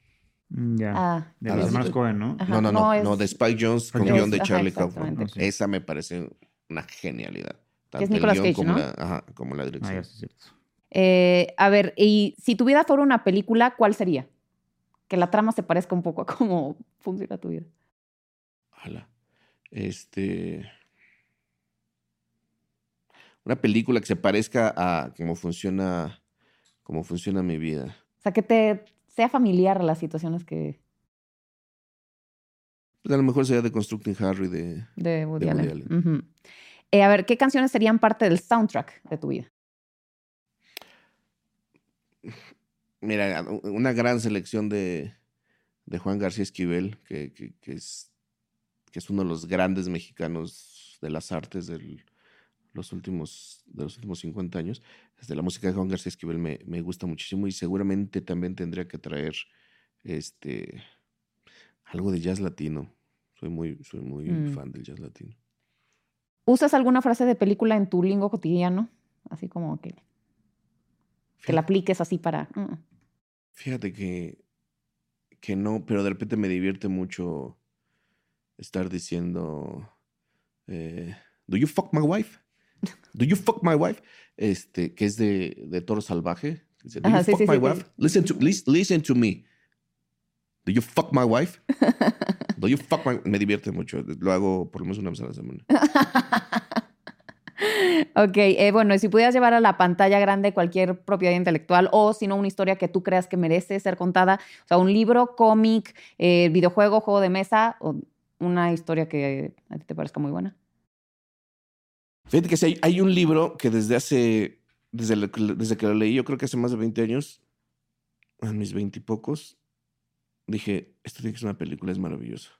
Mm, Ya.
Ah,
de
a
los
las-
hermanos Cohen, ¿no?
Ajá,
no, no, no,
no,
no,
es-
de Spike Jones con
guion
de
Ajá,
Charlie Kaufman.
Ah, sí.
Esa me parece una genialidad.
Que es
Tanto el
Nicolas
guion
Cage,
como,
¿no?
la, ajá, como la
Ah,
dirección.
ya, sí, es cierto.
Eh, a ver, y si tu vida fuera una película, ¿cuál sería? Que la trama se parezca un poco a cómo <laughs> funciona tu vida.
Ojalá. Este. Una película que se parezca a cómo funciona, cómo funciona mi vida.
O sea, que te sea familiar las situaciones que
Pues a lo mejor sería de Constructing Harry de.
de Woody
De Woody
Allen. Ujú. Eh, a ver, ¿qué canciones serían parte del soundtrack de tu vida?
Mira, una gran selección de, de Juan García Esquivel, que, que- que es, que es uno de los grandes mexicanos de las artes de los últimos, de los últimos 50 años. Desde la música de Juan García Esquivel me, me gusta muchísimo y seguramente también tendría que traer este, algo de jazz latino. Soy muy, soy muy
Mm.
fan del jazz latino.
¿Usas alguna frase de película en tu lingo cotidiano? Así como que, que la apliques así para... mm.
Fíjate que, que no, pero de repente me divierte mucho estar diciendo, eh, ¿Do you fuck my wife? ¿Do you fuck my wife? Este, que es de, de Toro Salvaje. Dice, ¿Do
Ajá,
you
sí,
fuck
sí,
my
sí,
wife? Listen to, lis- listen to me. ¿Do you fuck my wife? <laughs> ¿Do you fuck my Me divierte mucho. Lo hago por lo menos una vez a la semana. <laughs>
Ok, eh, bueno, y si pudieras llevar a la pantalla grande cualquier propiedad intelectual o si no una historia que tú creas que merece ser contada, o sea, un libro, cómic, eh, videojuego, juego de mesa o una historia que a ti te parezca muy buena.
Fíjate que sí, hay, un libro que desde hace, desde, desde que lo leí, yo creo que hace más de 20 años, a mis 20 y pocos, dije, esto tiene que ser una película, es maravilloso.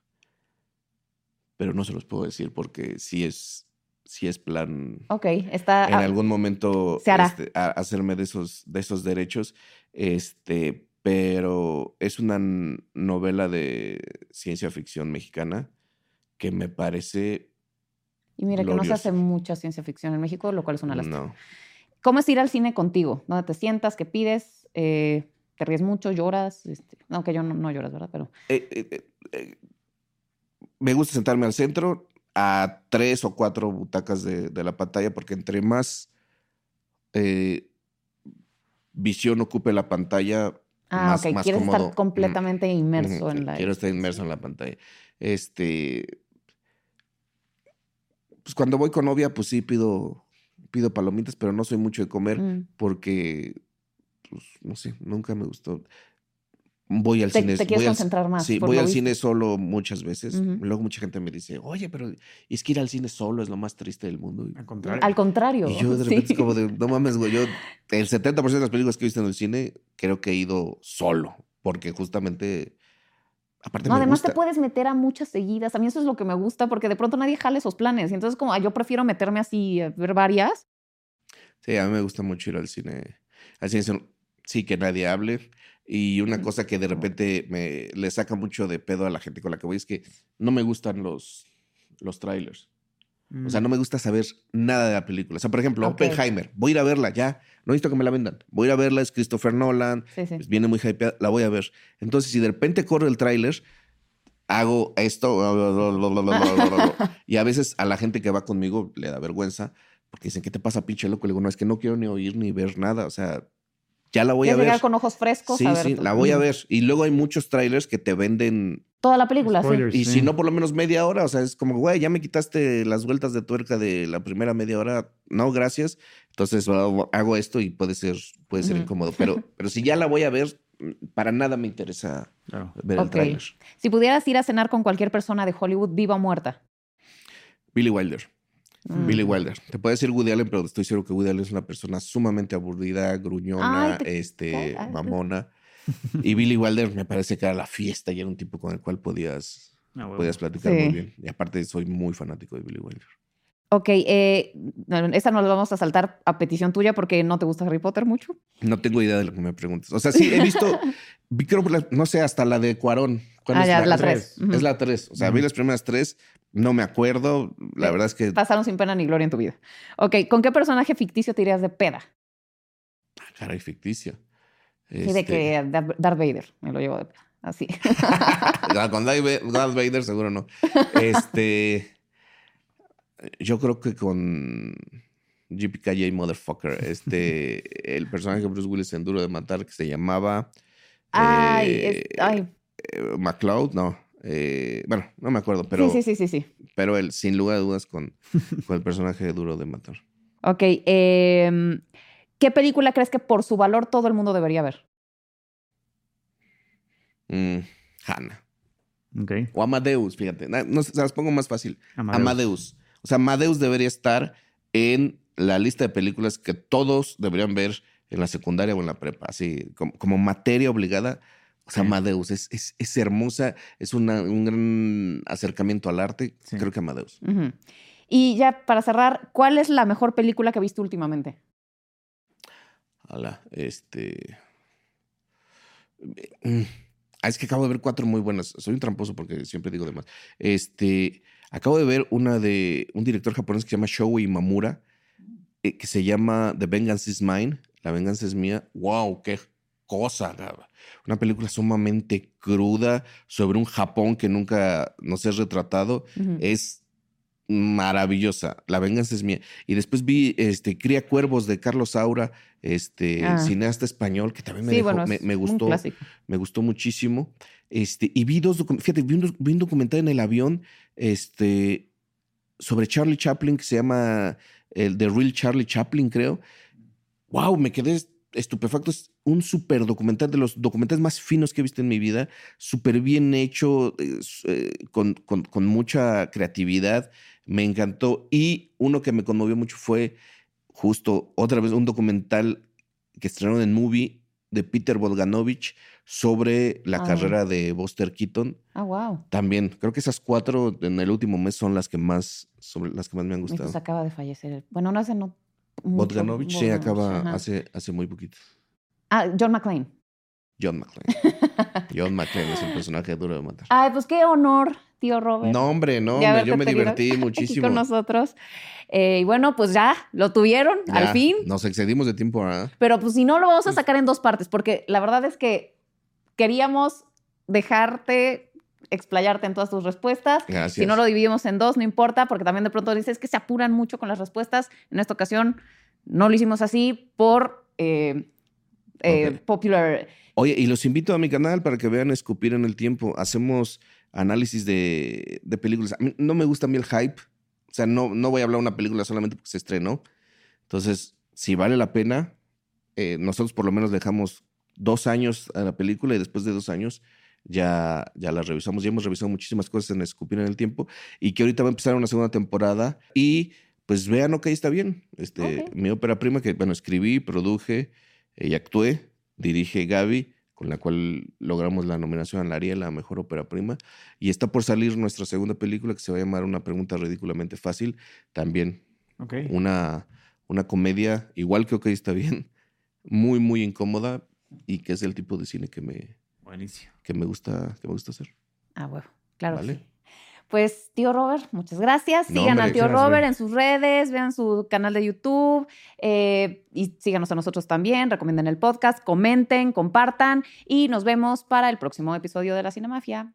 Pero no se los puedo decir porque sí es, sí es plan
Ok, está...
en
ah,
algún momento
se hará.
este, a- hacerme de esos, de esos derechos. Este, pero es una novela de ciencia ficción mexicana que me parece.
Y mira que no se hace mucha ciencia ficción en México, lo cual es una lástima.
No.
¿Cómo es ir al cine contigo? ¿Dónde te sientas? ¿Qué pides? Eh, te ríes mucho, lloras, este, aunque yo no, no lloras, ¿verdad? Pero
Eh, eh, me gusta sentarme al centro, a tres o cuatro butacas de, de la pantalla, porque entre más visión ocupe la pantalla,
ah,
más,
ok,
más
quieres
cómodo.
estar completamente inmerso en la
Quiero estar inmerso en la pantalla. Este. Pues cuando voy con novia, pues sí pido, pido palomitas, pero no soy mucho de comer
Mm.
porque, pues, no sé, nunca me gustó. Voy al
Te,
cine.
te quieres
voy al-
concentrar más.
Sí, voy al cine solo muchas veces. Luego mucha gente me dice, oye, pero es que ir al cine solo es lo más triste del mundo. Y-
Al contrario.
Al contrario.
Y yo de <laughs>
sí.
repente es como de, no mames, güey, yo el 70% de las películas que he visto en el cine creo que he ido solo, porque justamente, aparte
No, además
gusta.
te puedes meter a muchas seguidas. A mí eso es lo que me gusta porque de pronto nadie jala esos planes. Y entonces como ah, yo prefiero meterme así a ver varias.
Sí, a mí me gusta mucho ir al cine. Al cine sí, que nadie hable. Y una cosa que de repente me le saca mucho de pedo a la gente con la que voy es que no me gustan los, los trailers. O sea, no me gusta saber nada de la película. O sea, por ejemplo. Oppenheimer. Voy a ir a verla ya. No necesito que me la vendan. Voy a ir a verla. Es Christopher Nolan.
Sí, sí.
pues viene muy hypeada, la voy a ver. Entonces, si de repente corre el tráiler, hago esto, y a veces a la gente que va conmigo le da vergüenza, porque dicen, ¿qué te pasa, pinche loco? Le digo, no, es que no quiero ni oír ni ver nada, o sea, ya la voy a ver.
con ojos frescos
Sí,
a ver
sí,
todo.
la voy a ver. Y luego hay muchos trailers que te venden,
Toda la película, sí.
Y
Sí.
si no, por lo menos media hora, o sea, es como, güey, ya me quitaste las vueltas de tuerca de la primera media hora, no, gracias. Entonces hago hago esto y puede ser, puede ser incómodo, pero, <laughs> pero si ya la voy a ver, para nada me interesa ver el
Ok.
tráiler.
Si pudieras ir a cenar con cualquier persona de Hollywood, viva o muerta.
Billy Wilder.
Mm.
Billy Wilder. Te puede decir Woody Allen, pero estoy seguro que Woody Allen es una persona sumamente aburrida, gruñona,
Ay, te
este, mamona. <laughs> Y Billy Wilder me parece que era la fiesta y era un tipo con el cual podías,
Ah,
podías platicar
Sí.
muy bien. Y aparte soy muy fanático de Billy Wilder.
Ok, eh, esta no la vamos a saltar a petición tuya porque no te gusta Harry Potter mucho.
No tengo idea de lo que me preguntas. O sea, sí, he visto, <laughs> vi creo, no sé, hasta la de Cuarón. ¿Cuál
Ah,
es
ya,
la,
la
tres?
tres. Ujú.
Es la 3. O sea, vi las primeras tres, no me acuerdo. La
Sí.
verdad es que
Pasaron sin pena ni gloria en tu vida. Ok, ¿con qué personaje ficticio te irías de peda?
caray ficticia.
Sí, de
Este,
que Dar- Darth Vader me lo llevo de peda. Así. <laughs>
con Darth Vader seguro no. <laughs> Este. Yo creo que con JPKJ Motherfucker, este, <laughs> el personaje de Bruce Willis en Duro de Matar que se llamaba
Ay,
eh,
es- ay.
eh, no. eh, bueno, no me acuerdo, pero,
sí, sí, sí, sí, sí.
pero él, sin lugar a dudas, con, con el personaje de Duro de Matar.
Ok, em, ¿qué película crees que por su valor todo el mundo debería ver?
Mm, Hannah.
Ok.
O Amadeus, fíjate. No, se las pongo más fácil.
Amadeus.
Amadeus. O sea, Amadeus debería estar en la lista de películas que todos deberían ver en la secundaria o en la prepa, así como, como materia obligada. O sea,
Sí.
Amadeus es, es, es hermosa, es una- un gran acercamiento al arte.
Sí.
Creo que Amadeus.
Y ya para cerrar, ¿cuál es la mejor película que viste últimamente?
Ala, este. Mm, ah, Es que acabo de ver cuatro muy buenas. Soy un tramposo porque siempre digo de más. Este. Acabo de ver una de un director japonés que se llama Shoei Imamura, eh, que se llama The Vengeance is Mine. La venganza es mía. ¡Wow! ¡Qué cosa! Una película sumamente cruda sobre un Japón que nunca nos es retratado es maravillosa. La venganza es mía. Y después vi este Cría Cuervos de Carlos Saura, este
Ah.
cineasta español, que también me,
sí,
dejó-
bueno,
me, gustó, me gustó muchísimo. Este, y vi dos fíjate, vi un, vi un documental en el avión, este, sobre Charlie Chaplin, que se llama el The Real Charlie Chaplin, creo. Wow, me quedé estupefacto. Es un súper documental, de los documentales más finos que he visto en mi vida. Súper bien hecho, eh, con, con- con mucha creatividad. Me encantó. Y uno que me conmovió mucho fue justo otra vez un documental que estrenaron en Movie de Peter Bogdanovich sobre la
Ah.
carrera de Buster Keaton.
Ah, wow.
También, creo que esas cuatro en el último mes son las que más, sobre las que más me han
Y
gustado.
pues acaba de fallecer. Bueno, no hace no.
Bogdanovich
Bogdanovich,
acaba
ajá.
hace, hace muy poquito.
Ah, John McClane.
John McClane. <laughs> John McClane es el personaje duro de matar.
Ay, pues qué honor tío Robert.
No, hombre, no, hombre, yo me divertí muchísimo.
con nosotros. Eh, y bueno, pues ya lo tuvieron al fin.
Nos excedimos de tiempo, ¿verdad?
Pero pues si no, lo vamos a sacar en dos partes, porque la verdad es que queríamos dejarte explayarte en todas tus respuestas.
Gracias.
Si no lo dividimos en dos, no importa, porque también de pronto dices que se apuran mucho con las respuestas. En esta ocasión no lo hicimos así por eh, eh, popular.
Oye, y los invito a mi canal para que vean Escupir en el Tiempo. Hacemos análisis de, de películas. A mí no me gusta a mí el hype. O sea, no, no voy a hablar de una película solamente porque se estrenó. Entonces, si vale la pena, eh, nosotros por lo menos dejamos dos años a la película y después de dos años ya, ya la revisamos. Ya hemos revisado muchísimas cosas en Escupir en el Tiempo y que ahorita va a empezar una segunda temporada. Y pues vean, ok, está bien. Este. Mi ópera prima que, bueno, escribí, produje y actué, dirige Gaby, con la cual logramos la nominación a la Ariel, la mejor ópera prima. Y está por salir nuestra segunda película que se va a llamar Una pregunta ridículamente fácil. También una, una comedia, igual que OK está bien, muy, muy incómoda y que es el tipo de cine que me,
Buenísimo.
que me, gusta, que me gusta hacer.
Ah, bueno, claro.
Vale.
sí. Pues, tío Robert, muchas gracias.
No,
Sigan
hombre,
al tío
gracias,
Robert en sus redes, vean su canal de YouTube eh, y síganos a nosotros también. Recomienden el podcast, comenten, compartan y nos vemos para el próximo episodio de La Cinemafia.